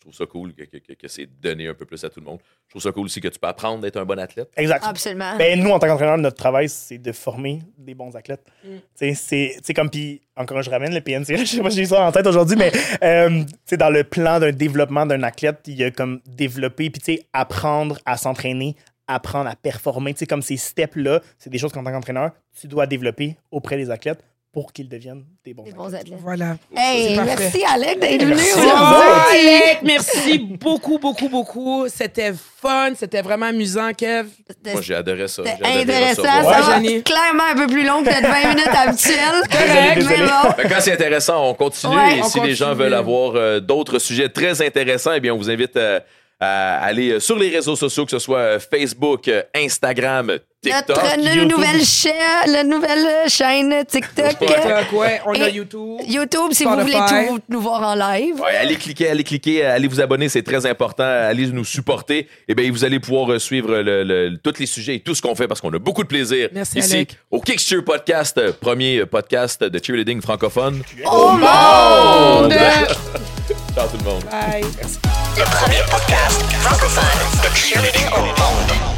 Je trouve ça cool que, que- que- que c'est donné un peu plus à tout le monde. Je trouve ça cool aussi que tu peux apprendre d'être un bon athlète. Exact. Absolument. Ben, nous, en tant qu'entraîneur, notre travail, c'est de former des bons athlètes. Mm. Tu sais, c'est comme, puis encore, je ramène le PNC, je sais pas si j'ai ça en tête aujourd'hui, mais euh, dans le plan d'un développement d'un athlète, il y a comme développer, puis tu sais, apprendre à s'entraîner, apprendre à performer. Tu sais, comme ces steps-là, c'est des choses qu'en tant qu'entraîneur, tu dois développer auprès des athlètes pour qu'ils deviennent des bons Des bons athlètes. Voilà. Hey, merci Alec d'être venu Merci. Aujourd'hui. Alec, merci beaucoup, beaucoup, beaucoup. C'était fun, c'était vraiment amusant, Kev. Moi, j'ai adoré ça. C'était intéressant. Ça Ouais, va Janie. clairement un peu plus long que notre 20 minutes habituelles. Correct. Mais bon. Ben, Quand c'est intéressant, on continue. Ouais, et on si les gens veulent avoir euh, d'autres sujets très intéressants, eh bien, on vous invite euh, à aller euh, sur les réseaux sociaux, que ce soit Facebook, Instagram, TikTok. Notre nouvelle chaîne, la nouvelle chaîne TikTok. TikTok, ouais, on a Et- YouTube. YouTube, si vous voulez tout nous voir en live. Ouais, allez cliquer, allez cliquer, allez vous abonner, c'est très important. Allez nous supporter. Et bien, vous allez pouvoir euh, suivre le- le- tous les sujets et tout ce qu'on fait parce qu'on a beaucoup de plaisir Merci, ici Alec. au Kicksteer Podcast, euh, premier euh, podcast de cheerleading francophone. Au monde! Ciao tout le monde. Bye. Le premier podcast francophone de cheerleading au monde.